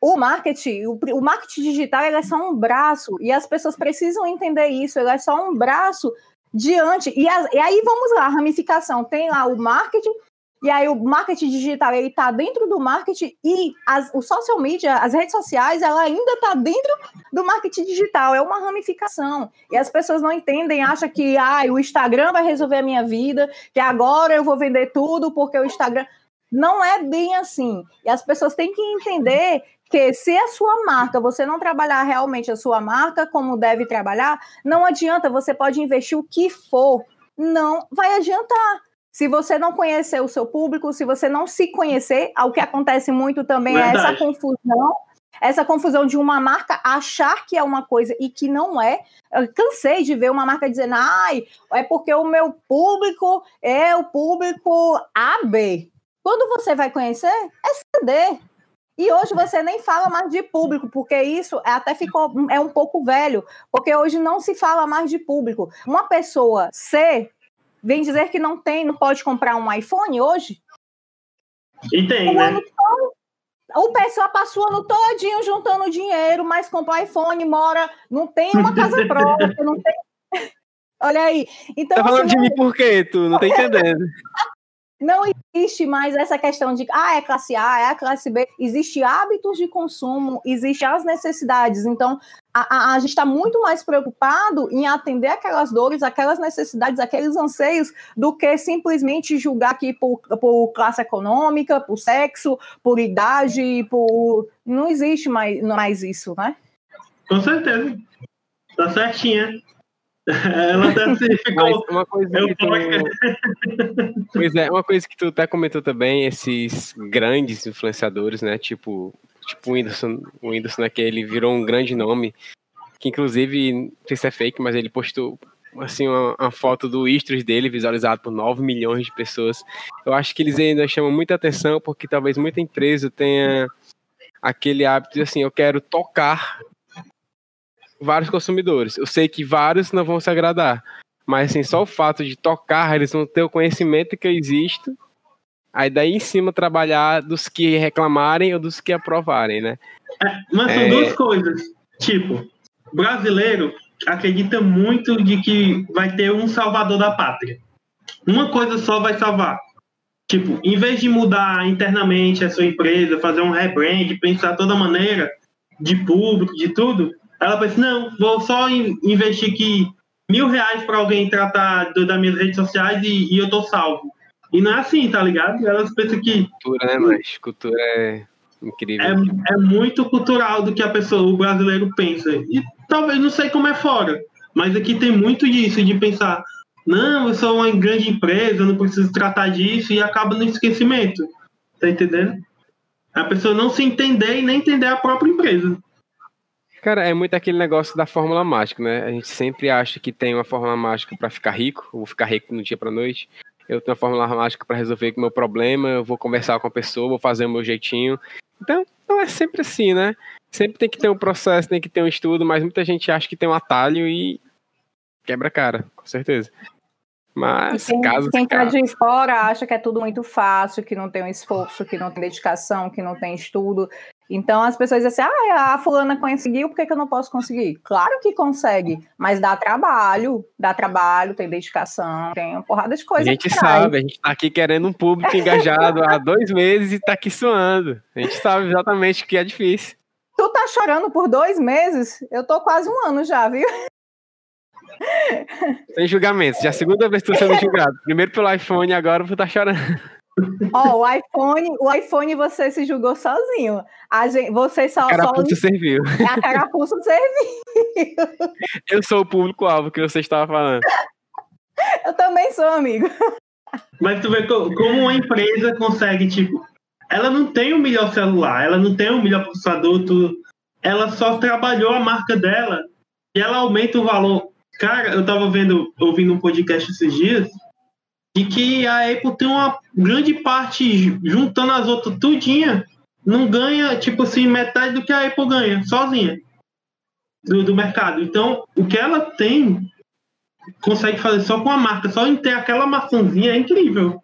o marketing, o, o marketing digital é só um braço e as pessoas precisam entender isso. Ele é só um braço diante. E, a, e aí vamos lá, a ramificação. Tem lá o marketing, e aí o marketing digital ele está dentro do marketing e as, o social media, as redes sociais, ela ainda está dentro do marketing digital. É uma ramificação. E as pessoas não entendem, acham que ah, o Instagram vai resolver a minha vida, que agora eu vou vender tudo porque o Instagram. Não é bem assim. E as pessoas têm que entender que se a sua marca, você não trabalhar realmente a sua marca como deve trabalhar, não adianta, você pode investir o que for, não vai adiantar. Se você não conhecer o seu público, se você não se conhecer, o que acontece muito também Verdade. é essa confusão, essa confusão de uma marca achar que é uma coisa e que não é. Eu cansei de ver uma marca dizendo, ai, é porque o meu público é o público AB. Quando você vai conhecer, é CD. E hoje você nem fala mais de público, porque isso até ficou é um pouco velho, porque hoje não se fala mais de público. Uma pessoa C vem dizer que não tem, não pode comprar um iPhone hoje? E tem, o né? Todo, o pessoal passa o ano todinho juntando dinheiro, mas compra iPhone, mora, não tem uma casa própria, não tem. Olha aí. Então, tá falando assim, de mim por quê? Tu não tá entendendo. Não existe mais essa questão de ah, é classe A, é a classe B. Existe hábitos de consumo, existem as necessidades. Então, a, a, a gente está muito mais preocupado em atender aquelas dores, aquelas necessidades, aqueles anseios, do que simplesmente julgar aqui por, por classe econômica, por sexo, por idade, por. Não existe mais, mais isso, né? Com certeza. Tá certinha. Ela até assim, ficou. uma coisa que tu... pois é, uma coisa que tu até comentou também, esses grandes influenciadores, né? Tipo, tipo o Whindersson, o Whindersson, né, que ele virou um grande nome, que inclusive, não sei se é fake, mas ele postou assim, uma, uma, foto do Istros dele visualizado por 9 milhões de pessoas. Eu acho que eles ainda chamam muita atenção porque talvez muita empresa tenha aquele hábito de assim, eu quero tocar vários consumidores. Eu sei que vários não vão se agradar, mas assim, só o fato de tocar, eles vão ter o conhecimento que eu existo, aí daí em cima trabalhar dos que reclamarem ou dos que aprovarem, né? É, mas são é... duas coisas. Tipo, brasileiro acredita muito de que vai ter um salvador da pátria. Uma coisa só vai salvar. Tipo, em vez de mudar internamente a sua empresa, fazer um rebrand, pensar toda maneira de público, de tudo, ela pensa, não, vou só investir aqui mil reais para alguém tratar do, das minhas redes sociais e, e, eu tô salvo. E não é assim, tá ligado? Elas pensam que. Cultura, né, mas cultura é incrível. É, é muito cultural do que a pessoa, o brasileiro pensa. E talvez não sei como é fora, mas aqui tem muito disso, de pensar, não, eu sou uma grande empresa, eu não preciso tratar disso, e acaba no esquecimento. Tá entendendo? A pessoa não se entender e nem entender a própria empresa. Cara, é muito aquele negócio da fórmula mágica, né? A gente sempre acha que tem uma fórmula mágica para ficar rico, ou vou ficar rico no dia para noite. Eu tenho uma fórmula mágica para resolver o meu problema, eu vou conversar com a pessoa, vou fazer o meu jeitinho. Então, não é sempre assim, né? Sempre tem que ter um processo, tem que ter um estudo, mas muita gente acha que tem um atalho e quebra a cara, com certeza. Mas quem, casos quem tá casos. de fora acha que é tudo muito fácil, que não tem um esforço, que não tem dedicação, que não tem estudo. Então as pessoas dizem assim: ah, a fulana conseguiu, por que, que eu não posso conseguir? Claro que consegue, mas dá trabalho, dá trabalho, tem dedicação, tem uma porrada de A coisa. gente sabe, a gente tá aqui querendo um público engajado há dois meses e tá aqui suando. A gente sabe exatamente que é difícil. Tu tá chorando por dois meses? Eu tô quase um ano já, viu? Sem julgamentos. Já é a segunda vez que tô sendo julgado. Primeiro pelo iPhone, agora por tá chorando. Ó, o iPhone, o iPhone você se julgou sozinho. A gente, você só, só Carapuça serviu. a carapuça serviu. Eu sou o público-alvo que você estava falando. Eu também sou amigo. Mas tu vê co- como uma empresa consegue, tipo, ela não tem o melhor celular, ela não tem o melhor processador, tudo. Ela só trabalhou a marca dela e ela aumenta o valor. Cara, eu tava vendo, ouvindo um podcast esses dias, de que a Apple tem uma grande parte, juntando as outras tudinha, não ganha, tipo assim, metade do que a Apple ganha, sozinha, do, do mercado. Então, o que ela tem, consegue fazer só com a marca, só em ter aquela maçãzinha é incrível.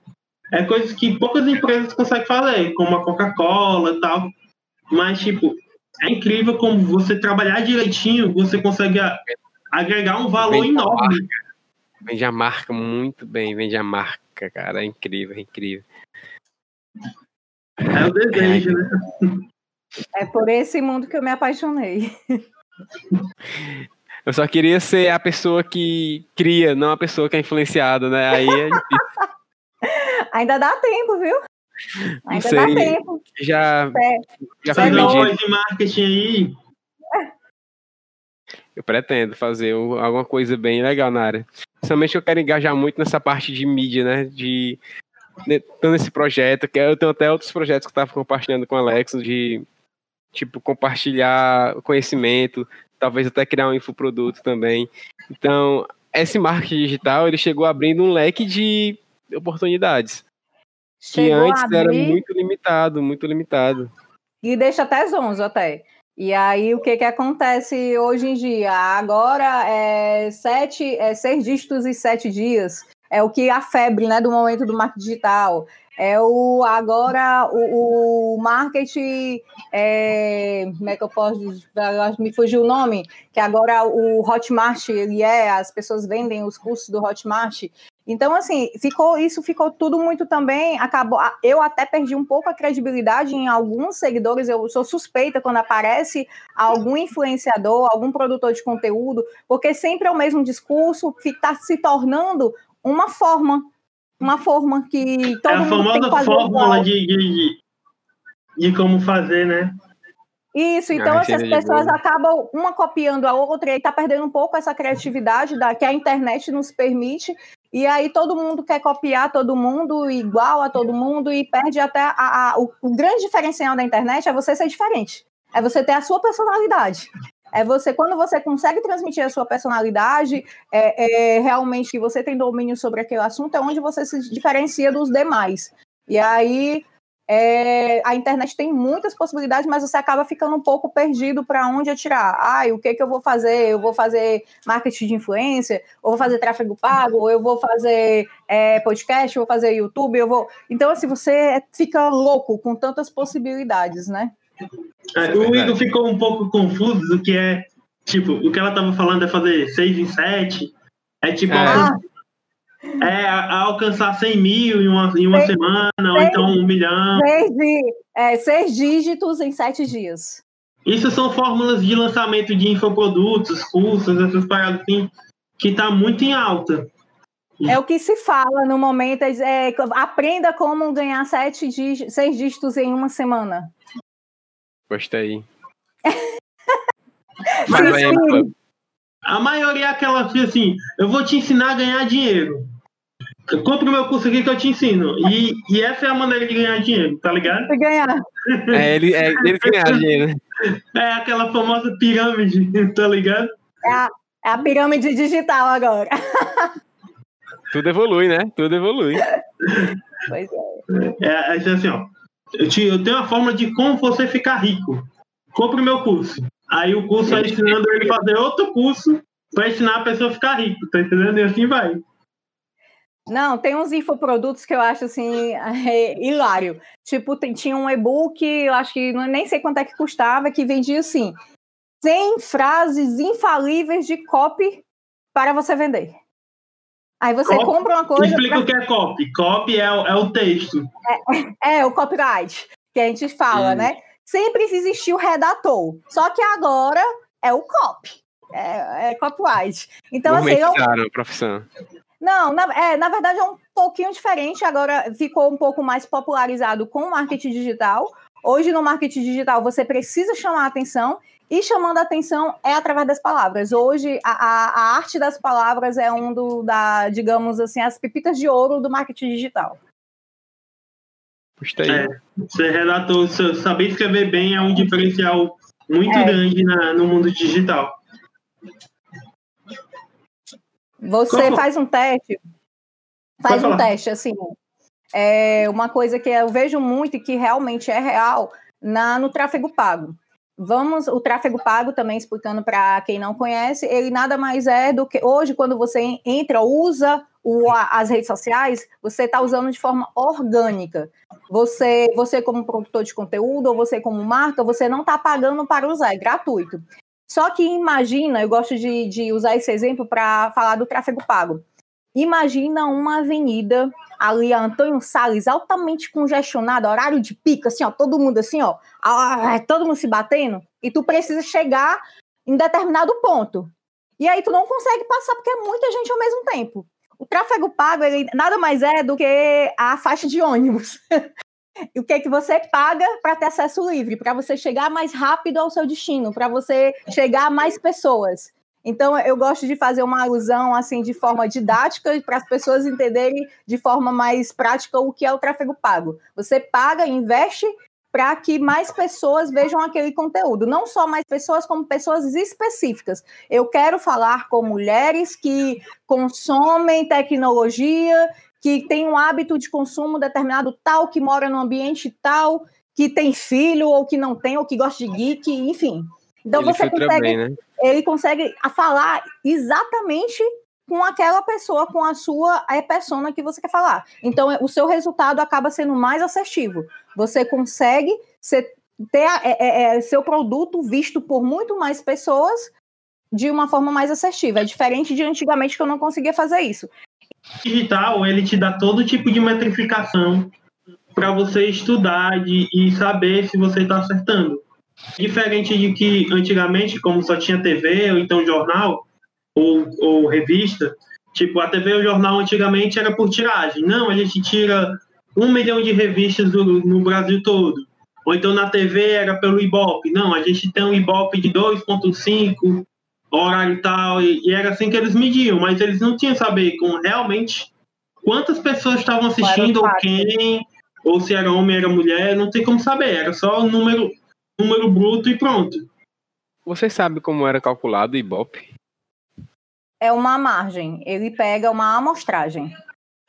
É coisa que poucas empresas conseguem fazer, como a Coca-Cola e tal. Mas, tipo, é incrível como você trabalhar direitinho, você consegue agregar um valor enorme. Vende a marca muito bem, vende a marca, cara. É incrível, é incrível. É o desejo, né? É por esse mundo que eu me apaixonei. Eu só queria ser a pessoa que cria, não a pessoa que é influenciada, né? Aí é difícil. Ainda dá tempo, viu? Ainda sei. dá tempo. Já, É. já fui aulas de marketing aí, Eu pretendo fazer um- alguma coisa bem legal na área. Principalmente eu quero engajar muito nessa parte de mídia, né? De né, tô nesse projeto, que eu tenho até outros projetos que eu estava compartilhando com o Alex, de tipo compartilhar conhecimento, talvez até criar um infoproduto também. Então, esse marketing digital, ele chegou abrindo um leque de oportunidades que Chegou antes a era abrir muito limitado, muito limitado. e deixa até zonzo até. E aí, o que que acontece hoje em dia? Agora é sete, é seis dígitos e sete dias. É o que a febre, né, do momento do marketing digital. É o agora o, o marketing, é, como é que eu posso me fugiu o nome, que agora o Hotmart ele é, as pessoas vendem os cursos do Hotmart. Então, assim, ficou isso ficou tudo muito também. Acabou. Eu até perdi um pouco a credibilidade em alguns seguidores. Eu sou suspeita quando aparece algum influenciador, algum produtor de conteúdo, porque sempre é o mesmo discurso que está se tornando uma forma. Uma forma que todo é a mundo tem que famosa fazer fórmula de, de, de, de como fazer, né? Isso, então Ah, essas pessoas acabam uma copiando a outra e aí tá perdendo um pouco essa criatividade da, que a internet nos permite. E aí todo mundo quer copiar todo mundo, igual a todo mundo, e perde até a, a- o, o grande diferencial da internet é você ser diferente. É você ter a sua personalidade. É você, quando você consegue transmitir a sua personalidade, é, é realmente que você tem domínio sobre aquele assunto, é onde você se diferencia dos demais. E aí é, a internet tem muitas possibilidades, mas você acaba ficando um pouco perdido para onde atirar. Ai, o que, que eu vou fazer? Eu vou fazer marketing de influência, ou vou fazer tráfego pago, ou eu vou fazer é, podcast, eu vou fazer YouTube, eu vou. Então, assim, você fica louco com tantas possibilidades, né? É, é o. Igor ficou um pouco confuso do que é, tipo, o que ela tava falando é fazer 6 em 7. É tipo, É. é, a- alcançar 100 mil em uma, em uma Seis- semana, ou seis- então um milhão. Seis, é, seis dígitos em sete dias. Isso são fórmulas de lançamento de infoprodutos, cursos, essas paradas assim, que tá muito em alta. É o que se fala no momento, é, é, aprenda como ganhar sete dígitos, seis dígitos em uma semana. Gostei. Mas sim. A maioria é aquela que assim, eu vou te ensinar a ganhar dinheiro. Compre o meu curso aqui que eu te ensino. E, e essa é a maneira de ganhar dinheiro, tá ligado? Se ganhar. é, ele, é ele que ganha dinheiro, né? É aquela famosa pirâmide, tá ligado? É a, é a pirâmide digital agora. Tudo evolui, né? Tudo evolui. Pois é. É, é assim, ó. Eu, te- eu tenho uma forma de como você ficar rico. Compre o meu curso. Aí o curso vai ensinando ele a fazer outro curso pra ensinar a pessoa a ficar rica, tá entendendo? E assim vai. Não, tem uns infoprodutos que eu acho assim é, hilário. Tipo, tem, tinha um e-book, eu acho que não, nem sei quanto é que custava, que vendia assim: 100 frases infalíveis de copy para você vender. Aí você Copy? compra uma coisa. Explica pra- o que é copy. Copy é, o- é o texto. É, o copyright, que a gente fala, né? Sempre existiu o redator. Só que agora é o copy. É, é copyright. Então, assim, eu, Gourmetizaram a profissão. Não, na, é, na verdade é um pouquinho diferente. Agora ficou um pouco mais popularizado com o marketing digital. Hoje, no marketing digital, você precisa chamar a atenção, e chamando a atenção é através das palavras. Hoje, a, a- a arte das palavras é um do, da, digamos assim, as pepitas de ouro do marketing digital. Aí. É. Redator, sa- saber escrever bem é um diferencial muito É. grande na- no mundo digital. Você Como? faz um teste, faz um teste, assim. É uma coisa que eu vejo muito e que realmente é real na, no tráfego pago. Vamos, o tráfego pago, também explicando para quem não conhece, ele nada mais é do que hoje, quando você entra, usa o, as redes sociais, você está usando de forma orgânica. Você, você, como produtor de conteúdo, ou você, como marca, você não está pagando para usar, é gratuito. Só que imagina, eu gosto de, de usar esse exemplo para falar do tráfego pago. Imagina uma avenida ali, a Antônio Salles, altamente congestionada, horário de pico, assim, ó, todo mundo assim, ó, todo mundo se batendo, e tu precisa chegar em determinado ponto. E aí tu não consegue passar porque é muita gente ao mesmo tempo. O tráfego pago, ele nada mais é do que a faixa de ônibus. O que é que você paga para ter acesso livre, para você chegar mais rápido ao seu destino, para você chegar a mais pessoas. Então eu gosto de fazer uma alusão assim de forma didática para as pessoas entenderem de forma mais prática o que é o tráfego pago. Você paga, investe para que mais pessoas vejam aquele conteúdo, não só mais pessoas, como pessoas específicas. Eu quero falar com mulheres que consomem tecnologia, que tem um hábito de consumo determinado tal, que mora num ambiente tal, que tem filho ou que não tem, ou que gosta de geek, enfim. Então Ele você consegue, bem, né? ele consegue a falar exatamente com aquela pessoa, com a sua é, persona que você quer falar. Então o seu resultado acaba sendo mais assertivo. Você consegue ser, ter a- é, é, é, seu produto visto por muito mais pessoas de uma forma mais assertiva. É diferente de antigamente que eu não conseguia fazer isso. Digital ele te dá todo tipo de metrificação para você estudar de, e saber se você está acertando. Diferente de que antigamente, como só tinha TV ou então jornal ou, ou revista, tipo a TV ou jornal antigamente era por tiragem. Não, a gente tira um milhão de revistas no Brasil todo. Ou então na TV era pelo Ibope. Não, a gente tem um Ibope de 2.5 horário e tal, e, e era assim que eles mediam, mas eles não tinham saber com realmente quantas pessoas estavam assistindo, ou quem, ou se era homem, era mulher, não tem como saber, era só o número, número bruto e pronto. Você sabe como era calculado o Ibope? É uma margem. Ele pega uma amostragem.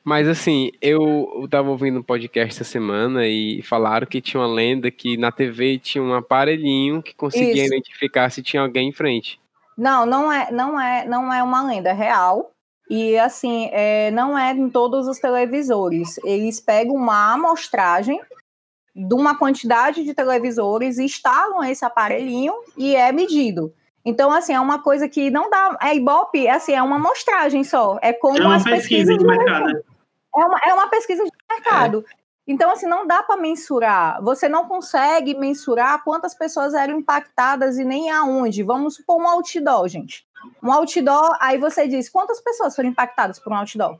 Mas assim, eu eu tava ouvindo um podcast essa semana e falaram que tinha uma lenda que na TV tinha um aparelhinho que conseguia Isso. identificar se tinha alguém em frente. Não, não é, não é, não é uma lenda é real. E assim, é, não é em todos os televisores. Eles pegam uma amostragem de uma quantidade de televisores, instalam esse aparelhinho e é medido. Então, assim, é uma coisa que não dá. É Ibope, assim, é uma amostragem só. É como É uma as pesquisa pesquisas de mercado. é uma, é uma pesquisa de mercado. Então, assim, não dá para mensurar. Você não consegue mensurar quantas pessoas eram impactadas e nem aonde. Vamos supor um outdoor, gente. Um outdoor, aí você diz, quantas pessoas foram impactadas por um outdoor?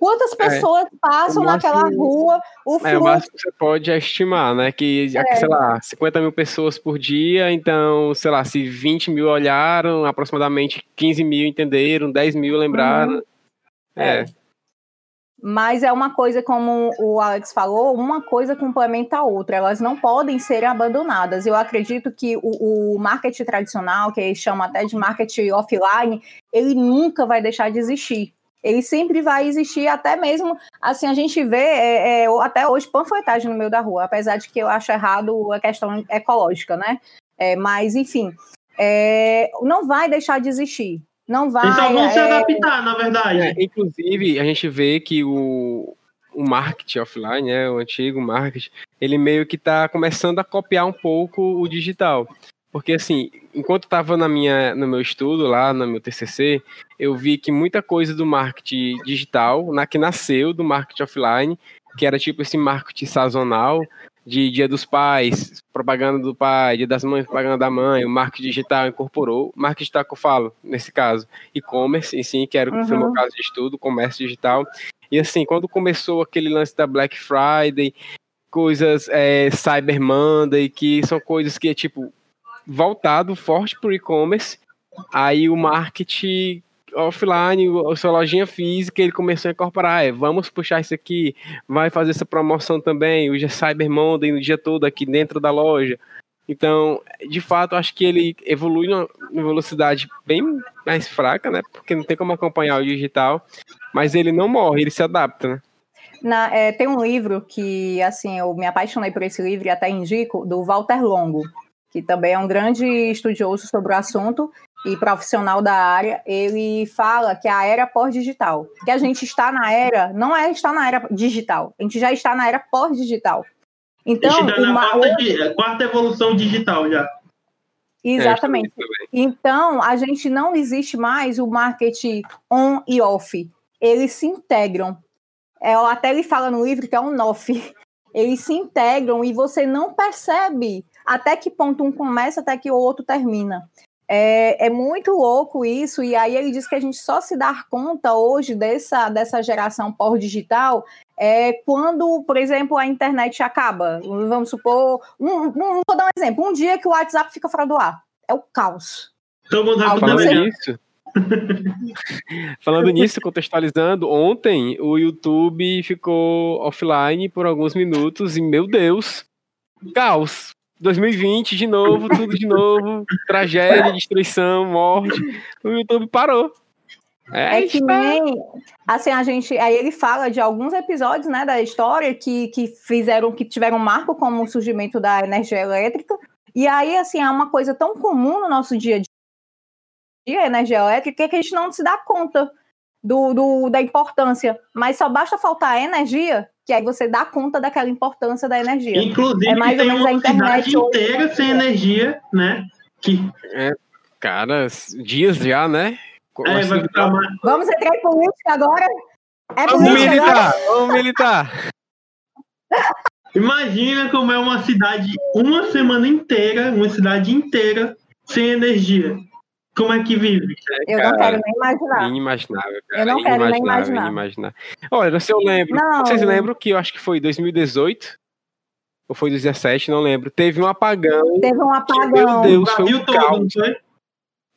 Quantas pessoas passam O máximo- naquela rua, o É, o fluxo... máximo que você pode estimar, né? Que, É. sei lá, 50 mil pessoas por dia, então, sei lá, se 20 mil olharam, aproximadamente 15 mil entenderam, 10 mil lembraram. É. É. Mas é uma coisa, como o Alex falou, uma coisa complementa a outra. Elas não podem ser abandonadas. Eu acredito que o, o marketing tradicional, que eles chamam até de marketing offline, ele nunca vai deixar de existir. Ele sempre vai existir, até mesmo, assim, a gente vê é, é, até hoje panfletagem no meio da rua, apesar de que eu acho errado a questão ecológica, né? É, mas, enfim, é, não vai deixar de existir Não vai. Só vão se é- adaptar, na verdade. É, inclusive, a gente vê que o, o marketing offline, né, o antigo marketing, ele meio que está começando a copiar um pouco o digital. Porque, assim, enquanto estava na minha, no meu estudo lá, no meu TCC, eu vi que muita coisa do marketing digital, na, que nasceu do marketing offline, que era tipo esse marketing sazonal, de Dia dos Pais, propaganda do pai, Dia das Mães, propaganda da mãe, o marketing digital incorporou. Marketing digital que eu falo, nesse caso, e-commerce, em si, que era o foi o meu Uhum. caso de estudo, comércio digital. E assim, quando começou aquele lance da Black Friday, coisas é, Cyber Monday, que são coisas que é tipo voltado forte para o e-commerce, aí o marketing offline, sua lojinha física, ele começou a incorporar, é, vamos puxar isso aqui, vai fazer essa promoção também, hoje é Cyber Monday no dia todo aqui dentro da loja. Então, de fato, acho que ele evolui numa velocidade bem mais fraca, né? Porque não tem como acompanhar o digital, mas ele não morre, ele se adapta, né? Na- é, tem um livro que, assim, eu me apaixonei por esse livro e até indico, do Walter Longo, que também é um grande estudioso sobre o assunto e profissional da área. Ele fala que a era pós-digital, que a gente está na era, não é estar na era digital, a gente já está na era pós-digital. A Então, gente tá o na ma- quarta, di- quarta evolução digital já. exatamente. É, também. Então, a gente não existe mais o marketing on e off. Eles se integram. É, até ele fala no livro que é um off. Eles se integram e você não percebe até que ponto um começa, até que o outro termina. É, é muito louco isso, e aí ele diz que a gente só se dá conta hoje dessa, dessa geração pós-digital é quando, por exemplo, a internet acaba. Vamos supor, um, um- vou dar um exemplo, um dia que o WhatsApp fica fora do ar. É o caos. Pro Falando nisso, falando nisso, contextualizando, ontem o YouTube ficou offline por alguns minutos e, meu Deus, caos. 2020 de novo, tudo de novo, tragédia, destruição, morte. O YouTube parou. É, É que está- nem. Assim, a gente. Aí ele fala de alguns episódios né, da história que, que fizeram, que tiveram marco como o surgimento da energia elétrica. E aí, assim, é uma coisa tão comum no nosso dia a dia, a energia elétrica, que a gente não se dá conta do, do- da importância. Mas só basta faltar a energia, que aí você dá conta daquela importância da energia. Inclusive, É mais ou tem menos uma a internet inteira sem energia, né? Que Cara, dias já, né? é, vai ficar mais. Vamos entrar em política agora? É Vamos política agora? militar, vamos militar. Imagina como é uma cidade, uma semana inteira, uma cidade inteira sem energia. Como é que vive? Eu não Cara, quero nem imaginar. Inimaginável, cara. Eu não quero nem inimaginável, imaginar. inimaginável. Olha, se eu lembro, Não. vocês lembram que eu acho que foi 2018 ou foi 2017, não lembro. Teve um apagão. Teve um que, apagão. meu Deus, foi um todo,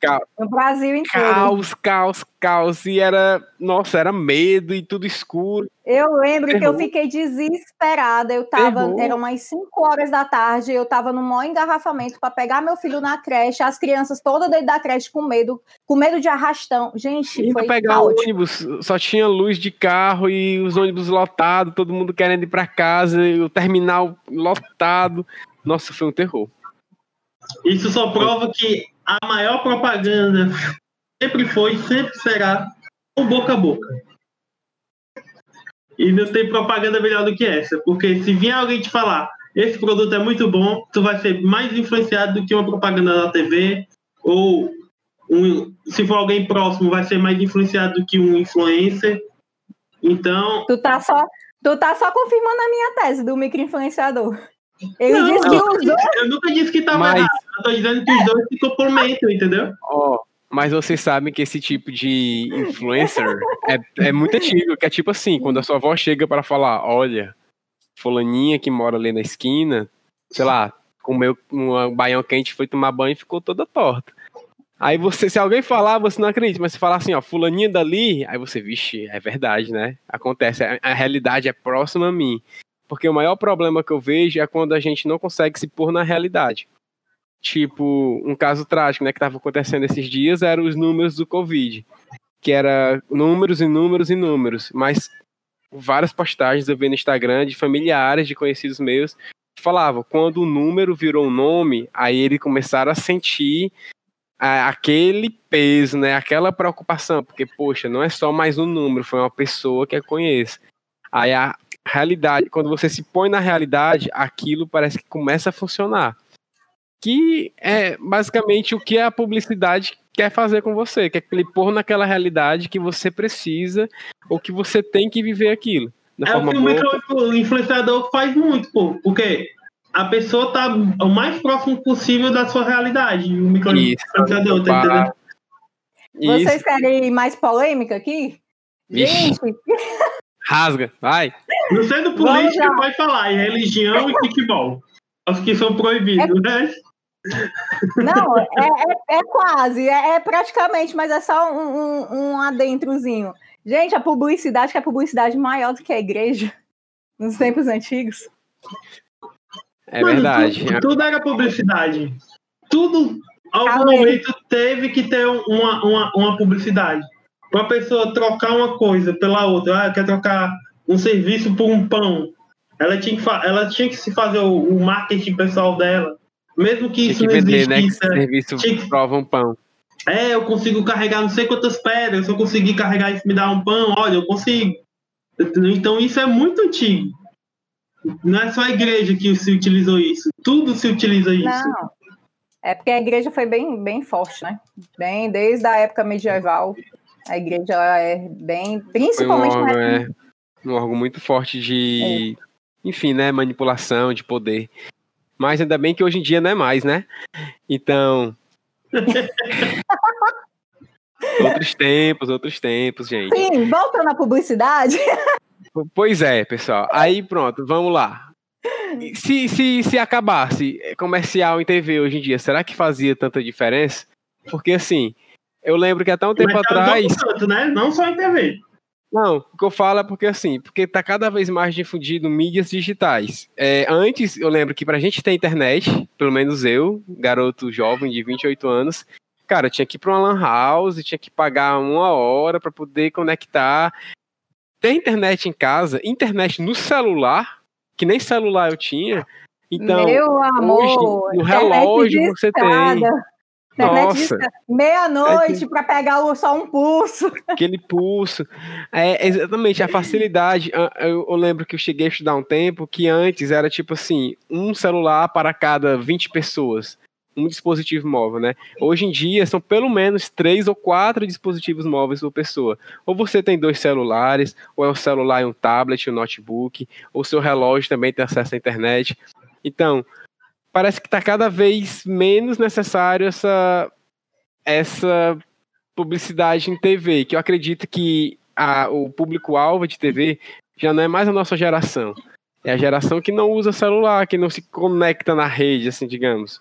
caos? No Brasil inteiro. caos, caos, caos. E era, nossa, era medo e tudo escuro. Eu lembro que eu fiquei desesperada. Eu tava, Terror. eram umas 5 horas da tarde, eu tava no maior engarrafamento para pegar meu filho na creche, as crianças todas dentro da creche com medo, com medo de arrastão. Gente, Indo foi pegar caótico. ônibus, só tinha luz de carro e os ônibus lotados, todo mundo querendo ir pra casa, e o terminal lotado. Nossa, foi um terror. Isso só prova que a maior propaganda sempre foi, sempre será o boca a boca. E não tem propaganda melhor do que essa, porque se vier alguém te falar esse produto é muito bom, tu vai ser mais influenciado do que uma propaganda na TV, ou um- se for alguém próximo, vai ser mais influenciado do que um influencer. Então, Tu tá só, tu tá só confirmando a minha tese do microinfluenciador. Ele Não, disse que não. usou. eu nunca disse que estava Mas- errado, eu tô dizendo que os dois se complementam, entendeu? Ó, mas vocês sabem que esse tipo de influencer é, é muito antigo, que é tipo assim, quando a sua avó chega para falar, olha, fulaninha que mora ali na esquina, sei lá, comeu um baião quente, foi tomar banho e ficou toda torta. Aí você, se alguém falar, você não acredita, mas se falar assim, ó, fulaninha dali, aí você, vixe, é verdade, né? Acontece, a, a realidade é próxima a mim. Porque o maior problema que eu vejo é quando a gente não consegue se pôr na realidade. Tipo, um caso trágico, né, que estava acontecendo esses dias, eram os números do Covid. Que era números e números e números. Mas várias postagens eu vi no Instagram de familiares, de conhecidos meus, que falavam, quando o número virou um nome, aí eles começaram a sentir aquele peso, né? Aquela preocupação, porque, poxa, não é só mais um número, foi uma pessoa que eu conheço. Aí a realidade, quando você se põe na realidade, aquilo parece que começa a funcionar. Que é basicamente o que a publicidade quer fazer com você, quer lhe pôr naquela realidade que você precisa ou que você tem que viver aquilo. É o que o influenciador faz muito, pô, porque a pessoa tá o mais próximo possível da sua realidade. O microinfluenciador, tá entendendo? Vocês querem mais polêmica aqui? Gente. Rasga, vai. Não sendo política, vai falar em religião e futebol. Os que são proibidos, é... né? Não, é, é, é quase, é, é, praticamente, mas é só um, um, um adentrozinho. Gente, a publicidade, que é a publicidade maior do que a igreja nos tempos antigos. É Mano, verdade. Tudo, tudo, era publicidade. Tudo, algum momento, teve que ter uma, uma, uma publicidade. Para a pessoa trocar uma coisa pela outra, ah, quer trocar um serviço por um pão. Ela tinha que, ela tinha que se fazer o, o marketing pessoal dela. Mesmo que tinha isso que não vender, existisse. Né, que serviço que... prova um pão. É, eu consigo carregar não sei quantas pedras. Se eu conseguir carregar isso, me dar um pão, olha, eu consigo. Então isso é muito antigo. Não é só a igreja que se utilizou isso. Tudo se utiliza isso. Não. É porque a igreja foi bem, bem forte, né? Bem, desde a época medieval, a igreja é bem, principalmente foi um órgão, é, um órgão muito forte de, é. enfim, né, manipulação, de poder. Mas ainda bem que hoje em dia não é mais, né? Então, outros tempos, outros tempos, gente. Sim, volta na publicidade. Pois é, pessoal. Aí pronto, vamos lá. Se, se, se acabasse comercial em TV hoje em dia, será que fazia tanta diferença? Porque assim, eu lembro que até um tempo Mas atrás. Tanto, né? Não só em TV. Não, o que eu falo é porque assim, porque tá cada vez mais difundido mídias digitais. É, antes, eu lembro que pra gente ter internet, pelo menos eu, garoto jovem de 28 anos, cara, tinha que ir pra uma lan house, tinha que pagar uma hora para poder conectar. Ter internet em casa, internet no celular, que nem celular eu tinha. Então, Meu amor, hoje, no relógio você tem. Nossa. Meia-noite é para pegar só um pulso. Aquele pulso. É, exatamente, a facilidade. Eu, eu, lembro que eu cheguei a estudar um tempo que antes era tipo assim, um celular para cada 20 pessoas. Um dispositivo móvel, né? Hoje em dia são pelo menos três ou quatro dispositivos móveis por pessoa. Ou você tem dois celulares, ou é um celular e um tablet, um notebook, ou seu relógio também tem acesso à internet. Então, parece que está cada vez menos necessário essa, essa publicidade em TV, que eu acredito que a, o público-alvo de TV já não é mais a nossa geração. É a geração que não usa celular, que não se conecta na rede, assim, digamos.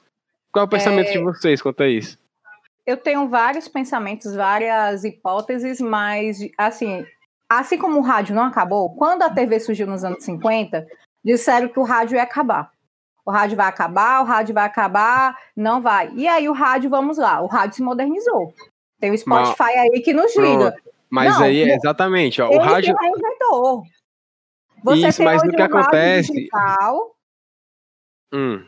Qual é o pensamento é... de vocês quanto a isso? Eu tenho vários pensamentos, várias hipóteses, mas, assim, assim como o rádio não acabou, quando a TV surgiu nos anos 50, disseram que o rádio ia acabar o rádio vai acabar, o rádio vai acabar, não vai. E aí o rádio, vamos lá, o rádio se modernizou. Tem o Spotify mas, aí que nos diga. Mas não, aí, exatamente, ó, o rádio... reinventou. Você Isso, mas o que um acontece... Digital... Hum.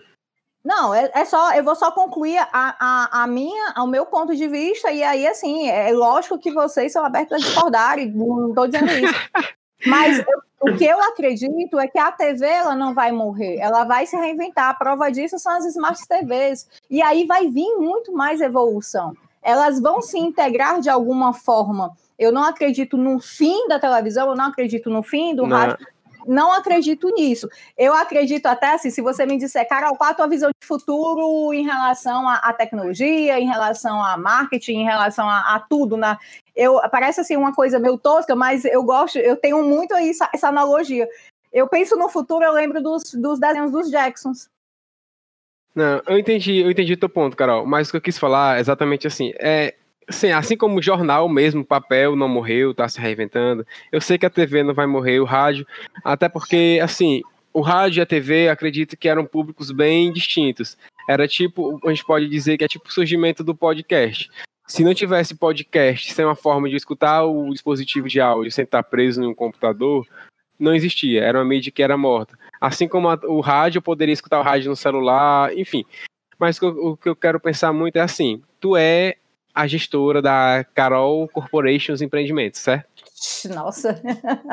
Não, é, é, só, eu vou só concluir a, a, a minha, ao meu ponto de vista, e aí, assim, é lógico que vocês são abertos a discordar, não estou dizendo isso. Mas eu o que eu acredito é que a TV ela não vai morrer, ela vai se reinventar. A prova disso são as smart TVs. E aí vai vir muito mais evolução. Elas vão se integrar de alguma forma. Eu não acredito no fim da televisão, eu não acredito no fim do não. rádio não acredito nisso. Eu acredito até assim, se você me disser, Carol, qual a tua visão de futuro em relação à, tecnologia, em relação a marketing, em relação a, a, tudo, né? Eu, parece assim uma coisa meio tosca, mas eu gosto, eu tenho muito essa, essa analogia. Eu penso no futuro, eu lembro dos, dos desenhos dos Jacksons. Não, eu entendi, eu entendi o teu ponto, Carol, mas o que eu quis falar é exatamente assim, é, Sim, assim como o jornal mesmo, o papel não morreu, está se reinventando. Eu sei que a TV não vai morrer, o rádio, até porque, assim, o rádio e a TV acredito que eram públicos bem distintos. Era tipo, a gente pode dizer que é tipo o surgimento do podcast. Se não tivesse podcast sem uma forma de escutar o dispositivo de áudio sem estar preso em um computador, não existia. Era uma mídia que era morta. Assim como a, o rádio, eu poderia escutar o rádio no celular, enfim. Mas o, o que eu quero pensar muito é assim: tu é a gestora da Carol Corporations Empreendimentos, certo? Nossa.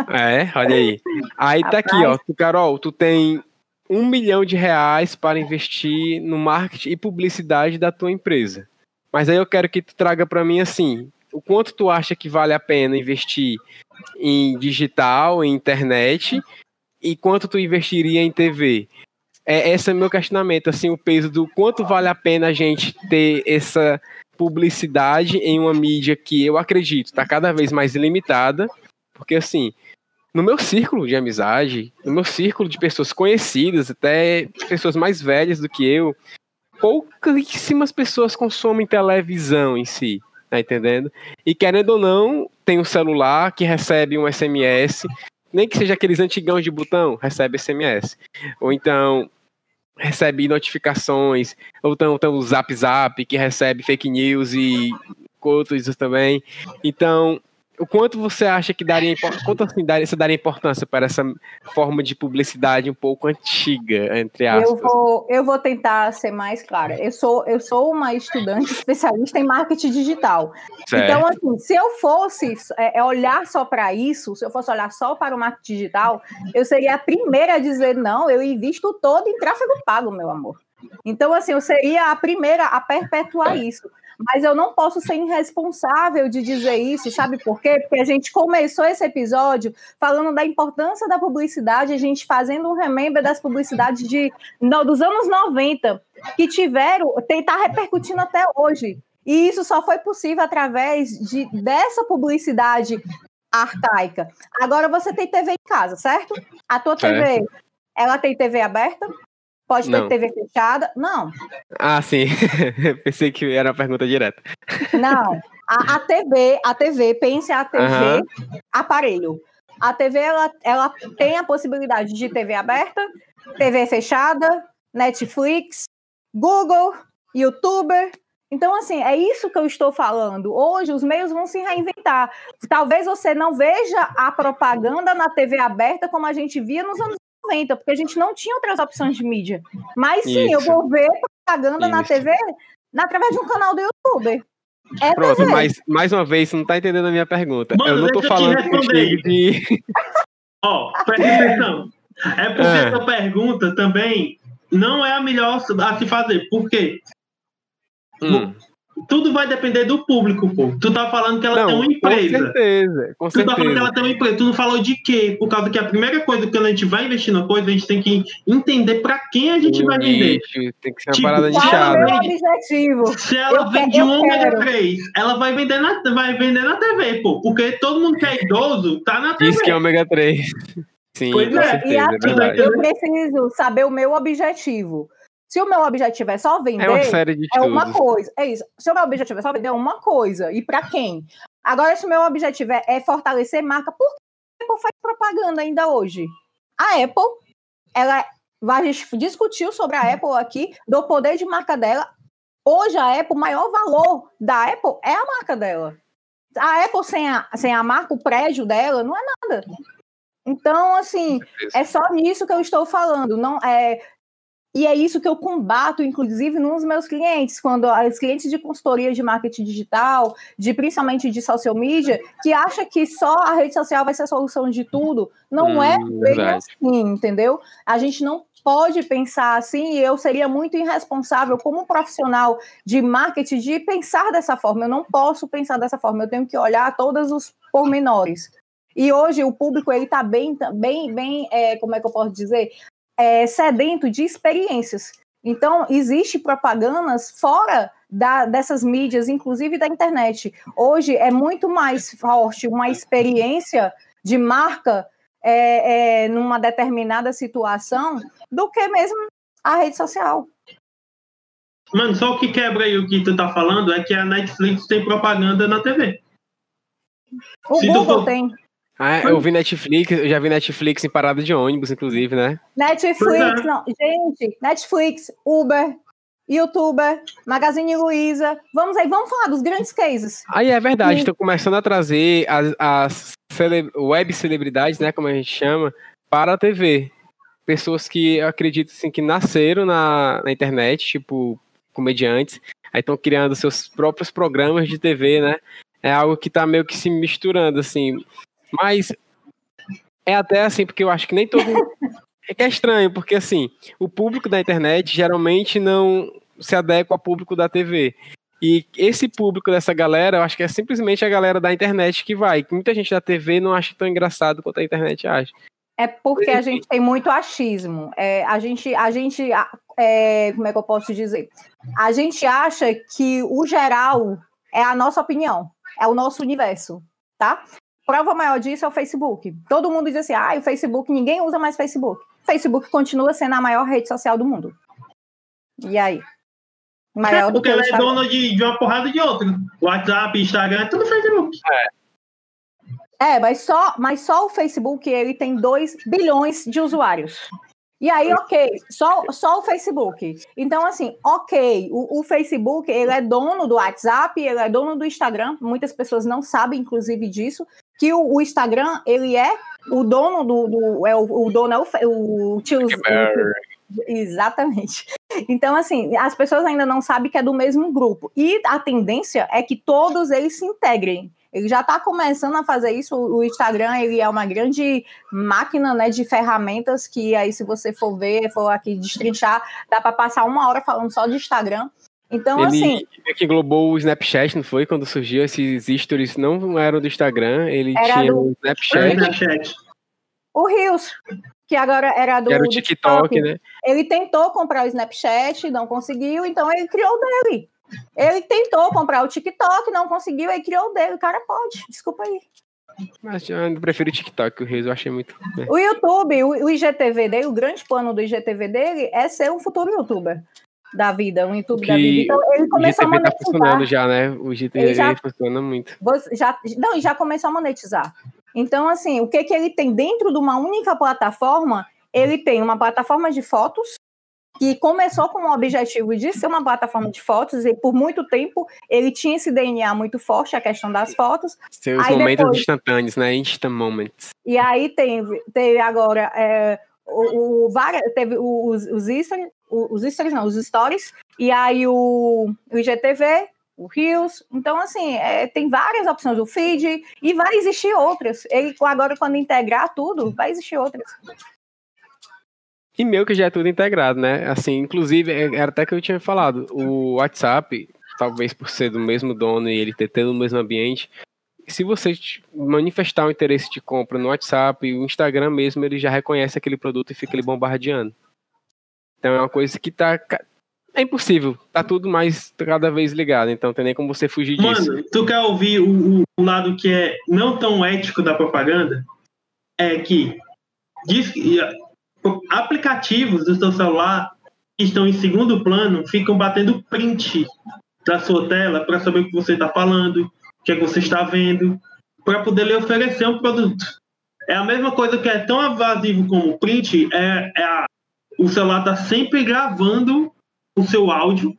É, olha aí. Aí tá aqui, ó. Tu, Carol, tu tem um milhão de reais para investir no marketing e publicidade da tua empresa. Mas aí eu quero que tu traga para mim assim, o quanto tu acha que vale a pena investir em digital, em internet, e quanto tu investiria em TV? É, esse é o meu questionamento, assim, o peso do quanto vale a pena a gente ter essa publicidade em uma mídia que eu acredito está cada vez mais limitada, porque assim, no meu círculo de amizade, no meu círculo de pessoas conhecidas, até pessoas mais velhas do que eu, pouquíssimas pessoas consomem televisão em si, tá entendendo? E querendo ou não, tem um celular que recebe um SMS, nem que seja aqueles antigão de botão, recebe SMS. Ou então recebe notificações, ou então tem o Zap Zap que recebe fake news e outros também. Então, o quanto você acha que daria, quanto assim daria, você daria importância para essa forma de publicidade um pouco antiga, entre aspas? Eu vou, eu vou tentar ser mais clara. Eu sou, eu sou uma estudante especialista em marketing digital. Certo. Então, assim, se eu fosse é, é olhar só para isso, se eu fosse olhar só para o marketing digital, eu seria a primeira a dizer, não, eu invisto todo em tráfego pago, meu amor. Então, assim, eu seria a primeira a perpetuar isso. Mas eu não posso ser irresponsável de dizer isso, sabe por quê? Porque a gente começou esse episódio falando da importância da publicidade, a gente fazendo um remember das publicidades de, dos anos 90, que tiveram, está repercutindo até hoje. E isso só foi possível através de, dessa publicidade arcaica. Agora você tem TV em casa, certo? A tua TV, ela tem TV aberta? Pode ter não. TV fechada? Não. Ah, sim. Pensei que era uma pergunta direta. Não. A, a TV, a TV, pense a TV, uhum. aparelho. A TV ela, ela tem a possibilidade de TV aberta, TV fechada, Netflix, Google, YouTuber. Então, assim, é isso que eu estou falando. Hoje os meios vão se reinventar. Talvez você não veja a propaganda na TV aberta como a gente via nos anos 90, porque a gente não tinha outras opções de mídia. Mas sim, Isso. eu vou ver propaganda Isso. na TV através de um canal do YouTube. É Pronto, mas mais uma vez, você não tá entendendo a minha pergunta. Mano, eu não tô falando contigo de. Ó, oh, presta atenção. É porque ah. essa pergunta também não é a melhor a se fazer. Por quê? Hum tudo vai depender do público, pô. Tu tá falando que ela não, tem uma empresa. Com certeza, com tu certeza. tá falando que ela tem uma empresa. Tu não falou de quê? Por causa que a primeira coisa que a gente vai investir na coisa, a gente tem que entender pra quem a gente vai vender. Tem que ser uma tipo, parada de chave. É objetivo. Se ela eu vende um ômega 3, ela vai vender, na, vai vender na TV, pô. Porque todo mundo que é idoso tá na TV. Diz que é ômega 3. Sim, pois com é. certeza, e assim, é eu preciso saber o meu objetivo. Se o meu objetivo é só vender, é uma, é uma coisa. É isso. Se o meu objetivo é só vender, é uma coisa. E para quem? Agora, se o meu objetivo é, é fortalecer marca, por que a Apple faz propaganda ainda hoje? A Apple, ela a gente discutiu sobre a Apple aqui, do poder de marca dela. Hoje, a Apple, o maior valor da Apple é a marca dela. A Apple sem a, sem a marca, o prédio dela, não é nada. Então, assim, é só nisso que eu estou falando. Não é e é isso que eu combato, inclusive, nos meus clientes, quando os clientes de consultoria de marketing digital, de principalmente de social media, que acha que só a rede social vai ser a solução de tudo. Não é hum, é bem assim, entendeu? A gente não pode pensar assim, e eu seria muito irresponsável como profissional de marketing de pensar dessa forma. Eu não posso pensar dessa forma, eu tenho que olhar todos os pormenores. E hoje o público ele está bem, bem, bem, é, como é que eu posso dizer, é, sedento de experiências. Então, existe propagandas fora da, dessas mídias, inclusive da internet. Hoje é muito mais forte uma experiência de marca é, é, numa determinada situação do que mesmo a rede social. Mano, só o que quebra aí o que tu tá falando é que a Netflix tem propaganda na TV. O Se Google for... tem. Ah, eu vi Netflix, eu já vi Netflix em parada de ônibus, inclusive, né? Netflix, é. não, gente, Netflix, Uber, YouTuber, Magazine Luiza. Vamos aí, vamos falar dos grandes cases. Aí é verdade, estou começando a trazer as, as cele web celebridades, né, como a gente chama, para a TV. Pessoas que eu acredito assim, que nasceram na, na internet, tipo comediantes. aí estão criando seus próprios programas de TV, né? É algo que tá meio que se misturando, assim. Mas é até assim, porque eu acho que nem todo É que é estranho, porque assim, o público da internet geralmente não se adequa ao público da TV. E esse público dessa galera, eu acho que é simplesmente a galera da internet que vai. Muita gente da TV não acha tão engraçado quanto a internet acha. É porque a gente tem muito achismo. É, a gente, a gente é, como é que eu posso dizer? A gente acha que o geral é a nossa opinião, é o nosso universo, tá? Prova maior disso é o Facebook. Todo mundo diz assim, ah, o Facebook, ninguém usa mais Facebook. Facebook continua sendo a maior rede social do mundo. E aí? Maior é porque ela é dona de, de uma porrada de outra. WhatsApp, Instagram, tudo Facebook. É. é, mas só, mas só o Facebook ele tem 2 bilhões de usuários. E aí, ok, só, só o Facebook. Então, assim, ok, o, o, Facebook, ele é dono do WhatsApp, ele é dono do Instagram, muitas pessoas não sabem, inclusive, disso, que o, o Instagram, ele é o dono do, do é o, o dono é o, o tio Exatamente. Então, assim, as pessoas ainda não sabem que é do mesmo grupo. E a tendência é que todos eles se integrem. Ele já está começando a fazer isso. O Instagram ele é uma grande máquina né, de ferramentas que aí, se você for ver, for aqui destrinchar, dá para passar uma hora falando só de Instagram. Então, ele assim. Ele que englobou o Snapchat, não foi? Quando surgiu esses stories, não eram do Instagram, ele tinha do... o Snapchat. Snapchat. O Rios, que agora era do. era o TikTok, TikTok, né? Ele tentou comprar o Snapchat, não conseguiu, então ele criou o dele. Ele tentou comprar o TikTok, não conseguiu, ele criou o dele. O cara pode, desculpa aí. Mas eu ainda prefiro o TikTok, o Rios eu achei muito. Né? O YouTube, o, o IGTV dele, o grande plano do IGTV dele é ser um futuro youtuber da vida, um YouTube da vida. Então ele começou a monetizar. Tá funcionando já, né? O GTV já, funciona muito. Já, não, já começou a monetizar. Então, assim, o que, que ele tem dentro de uma única plataforma? Ele tem uma plataforma de fotos, que começou com o objetivo de ser uma plataforma de fotos, e por muito tempo ele tinha esse DNA muito forte, a questão das fotos. Seus aí momentos depois, instantâneos, né? Instant moments. E aí teve, teve agora é, o, o, teve os, os, stories, os stories, não, os stories, e aí o, o IGTV, o Rios. Então, assim, é, tem várias opções, o feed, e vai existir outras. Ele, agora, quando integrar tudo, vai existir outras. E meu que já é tudo integrado, né? Assim, inclusive, é, era até que eu tinha falado, o WhatsApp, talvez por ser do mesmo dono e ele ter tido o mesmo ambiente, se você manifestar um interesse de compra no WhatsApp, o Instagram mesmo, ele já reconhece aquele produto e fica ele bombardeando. Então é uma coisa que tá é impossível. Tá tudo mais cada vez ligado, então tem nem como você fugir disso. Mano, tu quer ouvir o, o lado que é não tão ético da propaganda? É que diz aplicativos do seu celular que estão em segundo plano ficam batendo print da sua tela para saber o que você está falando, o que, é que você está vendo, para poder lhe oferecer um produto. É a mesma coisa que é tão invasivo como o print, é, é a, o celular está sempre gravando o seu áudio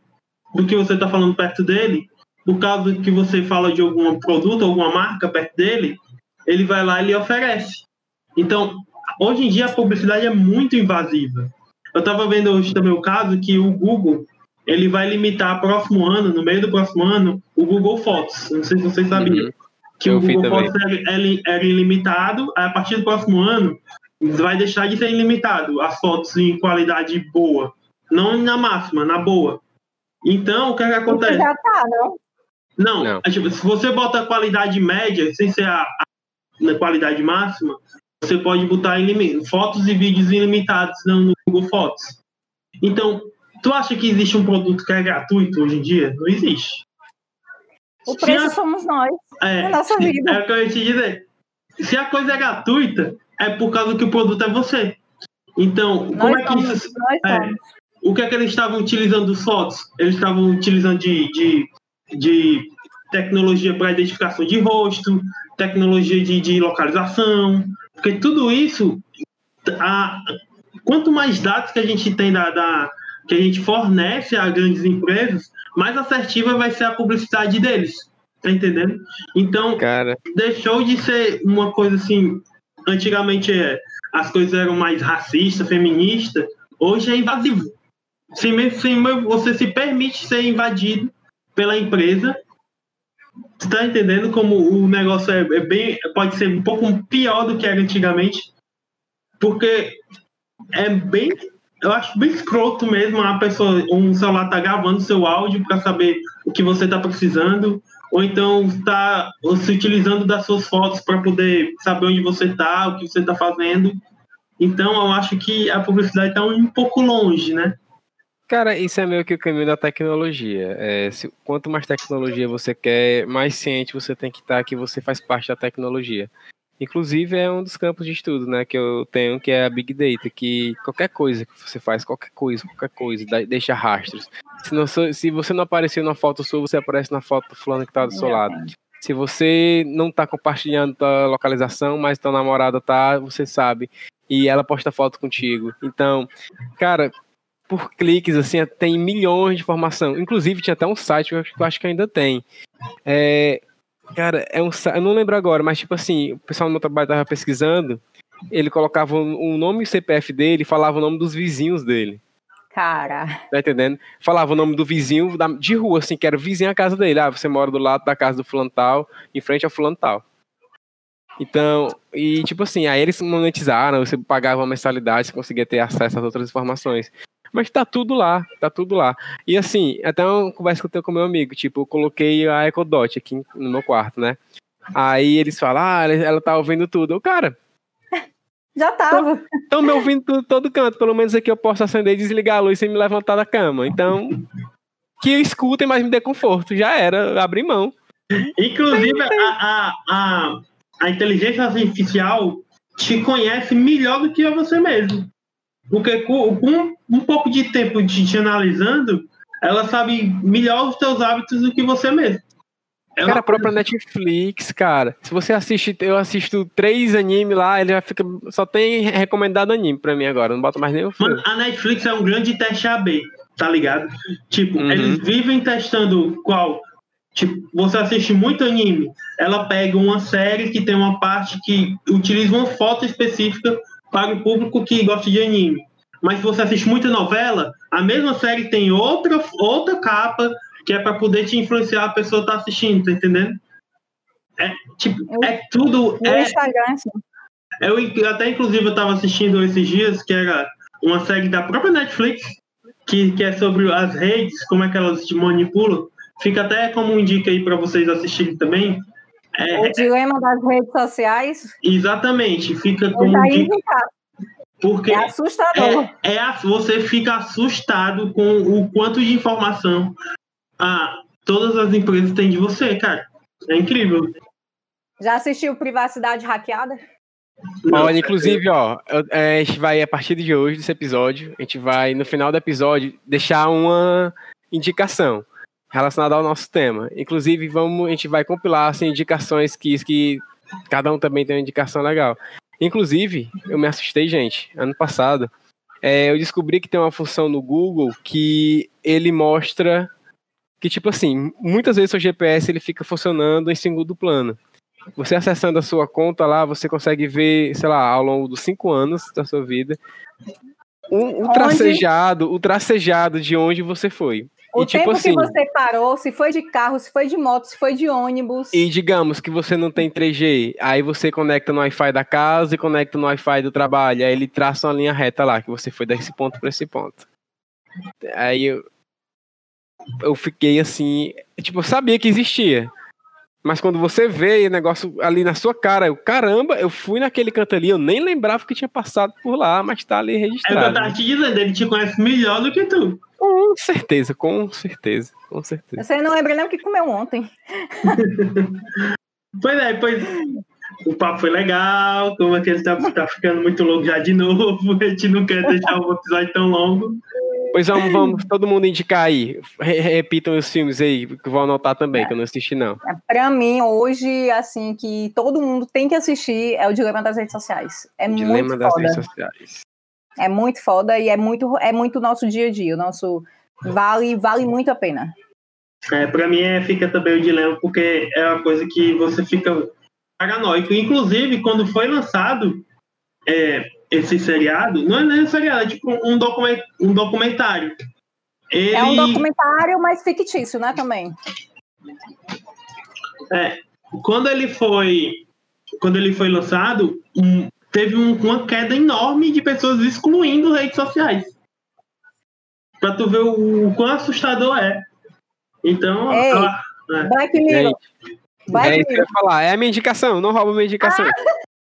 do que você está falando perto dele, por causa que você fala de algum produto, alguma marca perto dele, ele vai lá e lhe oferece. Então, hoje em dia a publicidade é muito invasiva. Eu estava vendo hoje também o caso que o Google ele vai limitar próximo ano, no meio do próximo ano, o Google Fotos. Não sei se vocês sabiam. Uhum. Que Eu o Google Fotos era, ilimitado, a partir do próximo ano vai deixar de ser ilimitado as fotos em qualidade boa. Não na máxima, na boa. Então, o que, é que acontece? Já tá, não? Não, não. É tipo, se você bota a qualidade média, sem ser a, a qualidade máxima, você pode botar fotos e vídeos ilimitados no Google Fotos. Então, tu acha que existe um produto que é gratuito hoje em dia? Não existe. O preço a, somos nós. É, nossa vida. É o que eu ia te dizer. Se a coisa é gratuita, é por causa que o produto é você. Então, nós como é que somos, isso. É, o que é que eles estavam utilizando dos fotos? Eles estavam utilizando de, de, de tecnologia para identificação de rosto, tecnologia de, de localização, porque tudo isso, a, quanto mais dados que a gente tem da, da, que a gente fornece a grandes empresas, mais assertiva vai ser a publicidade deles. Tá entendendo? Então, Cara. deixou de ser uma coisa assim. Antigamente as coisas eram mais racistas, feministas. Hoje é invasivo. Sem, sem, você se permite ser invadido pela empresa. Tu tá entendendo como o negócio é, é bem. pode ser um pouco pior do que era antigamente? Porque é bem. Eu acho bem escroto mesmo a pessoa, um celular tá gravando seu áudio para saber o que você tá precisando, ou então está se utilizando das suas fotos para poder saber onde você está, o que você está fazendo. Então, eu acho que a publicidade está um pouco longe, né? Cara, isso é meio que o caminho da tecnologia. É, se, quanto mais tecnologia você quer, mais ciente você tem que estar tá que você faz parte da tecnologia. Inclusive é um dos campos de estudo, né, que eu tenho, que é a Big Data, que qualquer coisa que você faz, qualquer coisa, qualquer coisa, deixa rastros. Se, não, se você não apareceu na foto sua, você aparece na foto do fulano que está do seu lado. Se você não está compartilhando a localização, mas tua namorada tá, você sabe. E ela posta foto contigo. Então, cara, por cliques, assim, tem milhões de informação. Inclusive, tinha até um site que eu acho que ainda tem. É, Cara, é um, eu não lembro agora, mas tipo assim, o pessoal no meu trabalho tava pesquisando, ele colocava o nome e o CPF dele e falava o nome dos vizinhos dele. Cara. Tá entendendo? Falava o nome do vizinho de rua, assim, que era vizinho a casa dele. Ah, você mora do lado da casa do fulano tal, em frente ao fulano tal. Então, e tipo assim, aí eles monetizaram, você pagava uma mensalidade, você conseguia ter acesso às outras informações. Mas tá tudo lá, tá tudo lá. E assim, até uma conversa que eu tenho com meu amigo, tipo, eu coloquei a Ecodot aqui no meu quarto, né? Aí eles falam, ah, ela tá ouvindo tudo. Eu, cara. Já tava. Estão me ouvindo tudo, todo canto. Pelo menos aqui eu posso acender e desligar a luz sem me levantar da cama. Então, que escutem, mas me dê conforto. Já era, abri mão. Inclusive, a, a, a, a inteligência artificial te conhece melhor do que você mesmo. Porque com, com um pouco de tempo de te analisando, ela sabe melhor os teus hábitos do que você mesmo. Ela cara, a própria Netflix, cara. Se você assiste, eu assisto três animes lá, ele já fica. Só tem recomendado anime pra mim agora. Não bota mais nenhum filme. Mano, a Netflix é um grande teste AB, tá ligado? Tipo, uhum. eles vivem testando qual. Tipo, você assiste muito anime, ela pega uma série que tem uma parte que utiliza uma foto específica para o público que gosta de anime. Mas se você assiste muita novela, a mesma série tem outra, outra capa que é para poder te influenciar a pessoa estar tá assistindo, tá entendendo? É, tipo, eu, é tudo. É, Instagram, assim. eu, até inclusive eu estava assistindo esses dias, que era uma série da própria Netflix, que, que é sobre as redes, como é que elas te manipulam. Fica até como um dica aí para vocês assistirem também, é, o dilema das redes sociais. Exatamente, fica como. Porque é assustador. É, é, você fica assustado com o quanto de informação ah, todas as empresas têm de você, cara. É incrível. Já assistiu Privacidade Hackeada? Olha, inclusive, ó, é, a gente vai, a partir de hoje, desse episódio, a gente vai, no final do episódio, deixar uma indicação relacionada ao nosso tema. Inclusive, vamos, a gente vai compilar assim, indicações que, que cada um também tem uma indicação legal. Inclusive, eu me assustei, gente. Ano passado, é, eu descobri que tem uma função no Google que ele mostra que, tipo assim, muitas vezes o GPS ele fica funcionando em segundo plano. Você acessando a sua conta lá, você consegue ver, sei lá, ao longo dos cinco anos da sua vida, um, um tracejado, o tracejado de onde você foi. O e, tipo tempo assim, que você parou, se foi de carro, se foi de moto, se foi de ônibus. E digamos que você não tem 3G, aí você conecta no Wi-Fi da casa e conecta no Wi-Fi do trabalho, aí ele traça uma linha reta lá, que você foi desse ponto para esse ponto. Aí eu, fiquei assim, tipo, eu sabia que existia. Mas quando você vê o negócio ali na sua cara, eu, caramba, eu fui naquele canto ali, eu nem lembrava que tinha passado por lá, mas tá ali registrado. É eu tava te dizendo, ele te conhece melhor do que tu. Com certeza, com certeza, com certeza. Você não lembra nem o que comeu ontem. pois é, pois o papo foi legal, como é que ele tá, tá ficando muito longo já de novo, a gente não quer deixar o episódio tão longo. Pois vamos, vamos todo mundo indicar aí. Repitam os filmes aí, que vou anotar também, é. que eu não assisti, não. É, pra mim, hoje, assim, que todo mundo tem que assistir é o Dilema das Redes Sociais. É Dilema muito das foda. Redes Sociais. É muito foda e é muito, é muito nosso dia a dia. O nosso vale, vale muito a pena. É, pra mim é, fica também o dilema, porque é uma coisa que você fica paranoico. Inclusive, quando foi lançado, é, esse seriado, não é nem um seriado, é tipo um, document, um documentário. Ele... É um documentário, mas fictício, né, também. É, quando ele foi quando ele foi lançado, um, teve um, uma queda enorme de pessoas excluindo redes sociais. Pra tu ver o, o quão assustador é. Então, Ei, ela- é. Black Mirror. é Black isso que eu Mirror. ia falar. É a minha indicação, não rouba a minha indicação.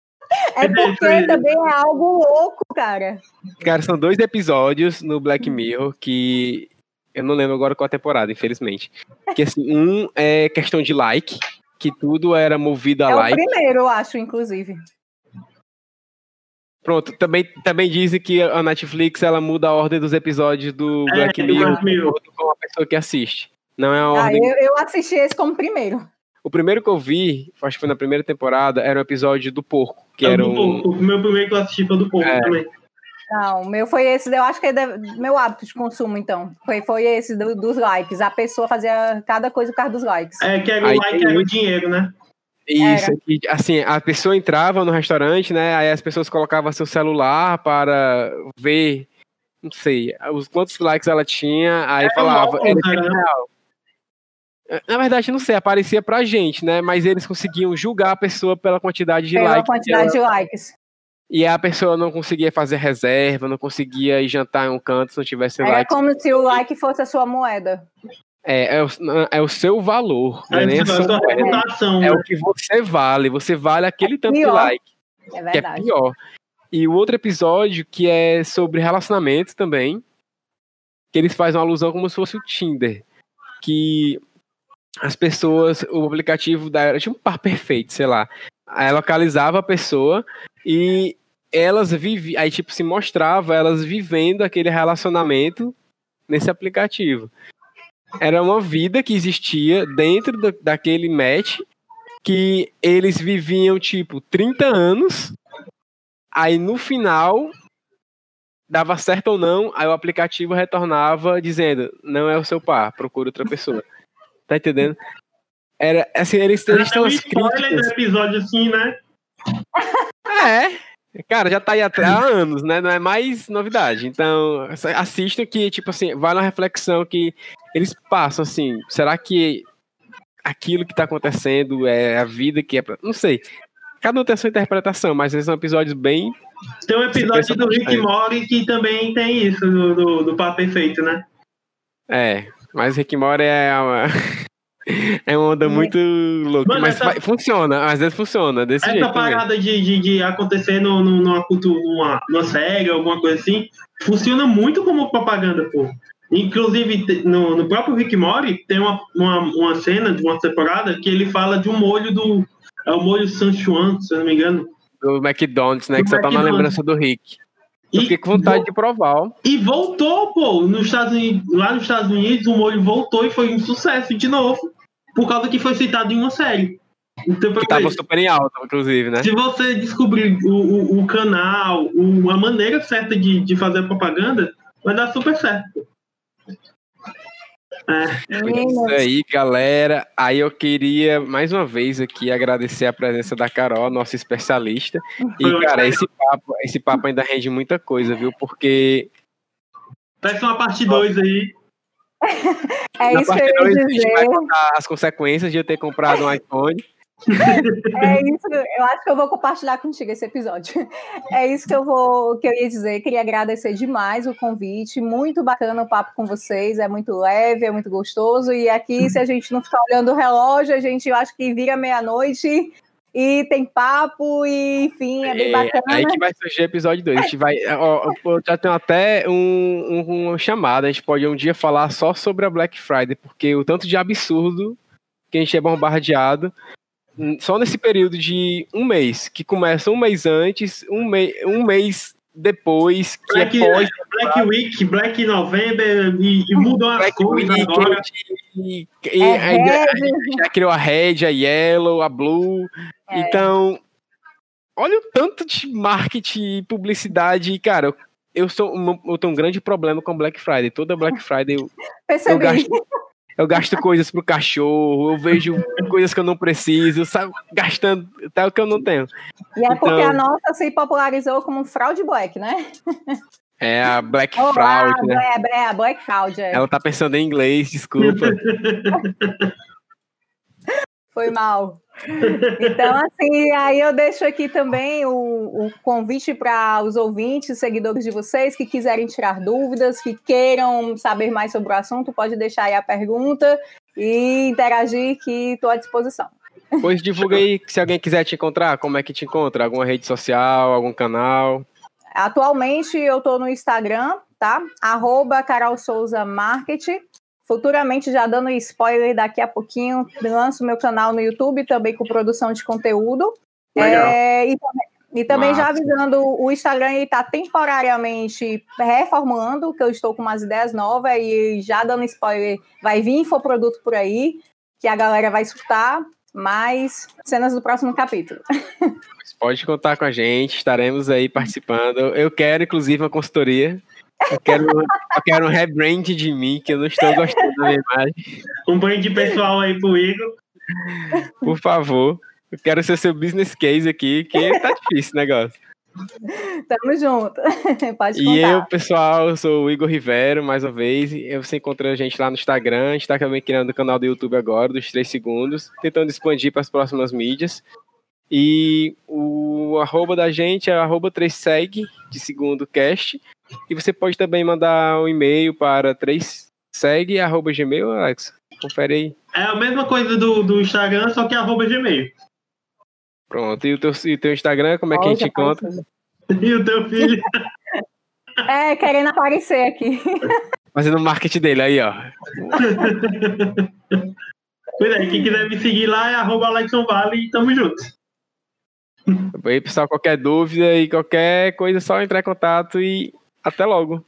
É porque também é algo louco, cara. Cara, são dois episódios no Black Mirror que eu não lembro agora qual a temporada, infelizmente. Que assim, um é questão de like, que tudo era movido a É o like. primeiro, eu acho, inclusive. Pronto, também, também dizem que a Netflix ela muda a ordem dos episódios do É, Black do Mirror com a pessoa que assiste. Não é a Ah, ordem. eu, eu assisti esse como primeiro. O primeiro que eu vi, acho que foi na primeira temporada, era um episódio do porco, que É o era do um. porco. O meu primeiro que eu assisti foi o do porco É. também. Não, o meu foi esse, eu acho que é meu hábito de consumo, então. Foi, foi esse do- dos likes. A pessoa fazia cada coisa por causa dos likes. É, que era Aí o like, tem era o muito- dinheiro, né? Isso, que, assim, a pessoa entrava no restaurante, né? Aí as pessoas colocavam seu celular para ver, não sei, os quantos likes ela tinha, aí Era falava, era óculos, 30 né? real. Na verdade, não sei, aparecia pra gente, né? Mas eles conseguiam julgar a pessoa pela quantidade de Pela likes. quantidade de likes. E a pessoa não conseguia fazer reserva, não conseguia ir jantar em um canto se não tivesse Era likes. como se o like fosse a sua moeda. É, é, o, é o seu valor, não é Aí nem a você sua sua moeda. reputação. É né? o que você vale. Você vale aquele tanto de like. É que é verdade. pior. E o outro episódio que é sobre relacionamento também, que eles fazem uma alusão como se fosse o Tinder, que as pessoas, o aplicativo da era tipo um par perfeito, sei lá, aí localizava a pessoa e elas viviam, aí tipo se mostrava elas vivendo aquele relacionamento nesse aplicativo. Era uma vida que existia dentro da- daquele match que eles viviam tipo 30 anos, aí no final dava certo ou não, aí o aplicativo retornava dizendo: não é o seu par, procura outra pessoa. Tá entendendo? Era assim, eles, eles É têm um spoiler do episódio assim, né? É. Cara, já tá aí há, há anos, né? Não é mais novidade. Então, assistam que, tipo assim, vale uma reflexão que eles passam, assim, será que aquilo que tá acontecendo é a vida que é pra... Não sei. Cada um tem a sua interpretação, mas esses são episódios bem... Tem um episódio do Rick bastante. Mori que também tem isso, do, do, do Papo Perfeito, né? É, mas Rick Morty é uma... É uma onda muito louca, Mano, mas essa- funciona, às vezes funciona, desse Essa jeito parada de, de, de acontecer no, no, numa, numa, numa série, alguma coisa assim, funciona muito como propaganda, pô. Inclusive, no, no próprio Rick Mori, tem uma, uma, uma cena de uma temporada que ele fala de um molho do. É o molho Sanchuan, se eu não me engano. Do McDonald's, né, Do que só tá na McDonald's. lembrança do Rick. Eu fiquei com vontade de provar, ó. E voltou, pô, nos Estados Unidos, lá nos Estados Unidos, o molho voltou e foi um sucesso de novo, por causa que foi citado em uma série. Então, Que tava super em alta, inclusive, né? se você descobrir o, o, o canal, o- a maneira certa de, de fazer a propaganda, vai dar super certo. É, Isso aí, galera. Aí eu queria mais uma vez aqui agradecer a presença da Carol, nossa especialista. E, cara, esse papo, esse papo ainda rende muita coisa, viu? Porque peça uma parte 2 aí. é na isso que eu 2 ia a gente vai dizer. contar as consequências de eu ter comprado um iPhone. É isso, eu acho que eu vou compartilhar contigo esse episódio. É isso que eu vou que eu ia dizer. Queria agradecer demais o convite. Muito bacana o papo com vocês. É muito leve, é muito gostoso. E aqui, se a gente não ficar olhando o relógio, a gente eu acho que vira meia-noite e tem papo, e enfim, é bem É, bacana. aí que vai surgir o episódio 2. A gente vai. Ó, eu já tenho até um, um, uma chamada. A gente pode um dia falar só sobre a Black Friday, porque o tanto de absurdo que a gente é bombardeado. Só nesse período de um mês, que começa um mês antes, um, mei, um mês depois, que Black, é pós Black Week, Black November, e, e mudam as Week, agora. e, e É ainda- Red. já criou a Red, a Yellow, a Blue. É. Então, olha o tanto de marketing e publicidade. Cara, eu, sou eu tenho um grande problema com Black Friday. Toda Black Friday eu, eu, gasto, eu gasto coisas pro cachorro, eu vejo coisas que eu não preciso, sabe? Gastando até o que eu não tenho. E é porque Então- a nossa se popularizou como fraude black, né? É a Black Oh, Fraud, ah, né? É, é a Black Fraud, é. Ela tá pensando em inglês, desculpa. Foi mal. Então, assim, aí eu deixo aqui também o, o convite para os ouvintes, seguidores de vocês que quiserem tirar dúvidas, que queiram saber mais sobre o assunto, pode deixar aí a pergunta e interagir, que estou à disposição. Pois divulga aí se alguém quiser te encontrar, como é que te encontra? Alguma rede social, algum canal? Atualmente eu estou no Instagram, tá? Arroba Carol Souza Marketing. Futuramente, já dando spoiler, daqui a pouquinho lanço meu canal no YouTube também com produção de conteúdo. Legal. É, e, também- e também já avisando, o Instagram está temporariamente reformulando, que eu estou com umas ideias novas e já dando spoiler, vai vir infoproduto por aí, que a galera vai escutar, mas cenas do próximo capítulo. Pode contar com a gente, estaremos aí participando. Eu quero, inclusive, uma consultoria. Eu quero, eu quero um rebrand de mim, que eu não estou gostando da minha imagem. Um brand pessoal aí pro Igor. Por favor. Eu quero ser seu business case aqui, que tá difícil o negócio. Tamo junto. Pode E contar. eu, pessoal, eu sou o Igor Rivero, mais uma vez. Você encontra a gente lá no Instagram. A gente tá também criando o canal do YouTube agora, dos 3 segundos, tentando expandir para as próximas mídias. E o arroba da gente é arroba 3seg, de segundo cast. E você pode também mandar um e-mail para 3seg, arroba gmail, Alex. Confere aí. É a mesma coisa do, do Instagram, só que é arroba Gmail. Pronto. E o teu, e teu Instagram, como é que a gente Olha, encontra? E o teu filho. É, querendo aparecer aqui. Fazendo o marketing dele aí, ó. Pois é, quem quiser me seguir lá é arroba Alexon Vale e tamo junto. Aí, pessoal, qualquer dúvida e qualquer coisa, é só entrar em contato e até logo.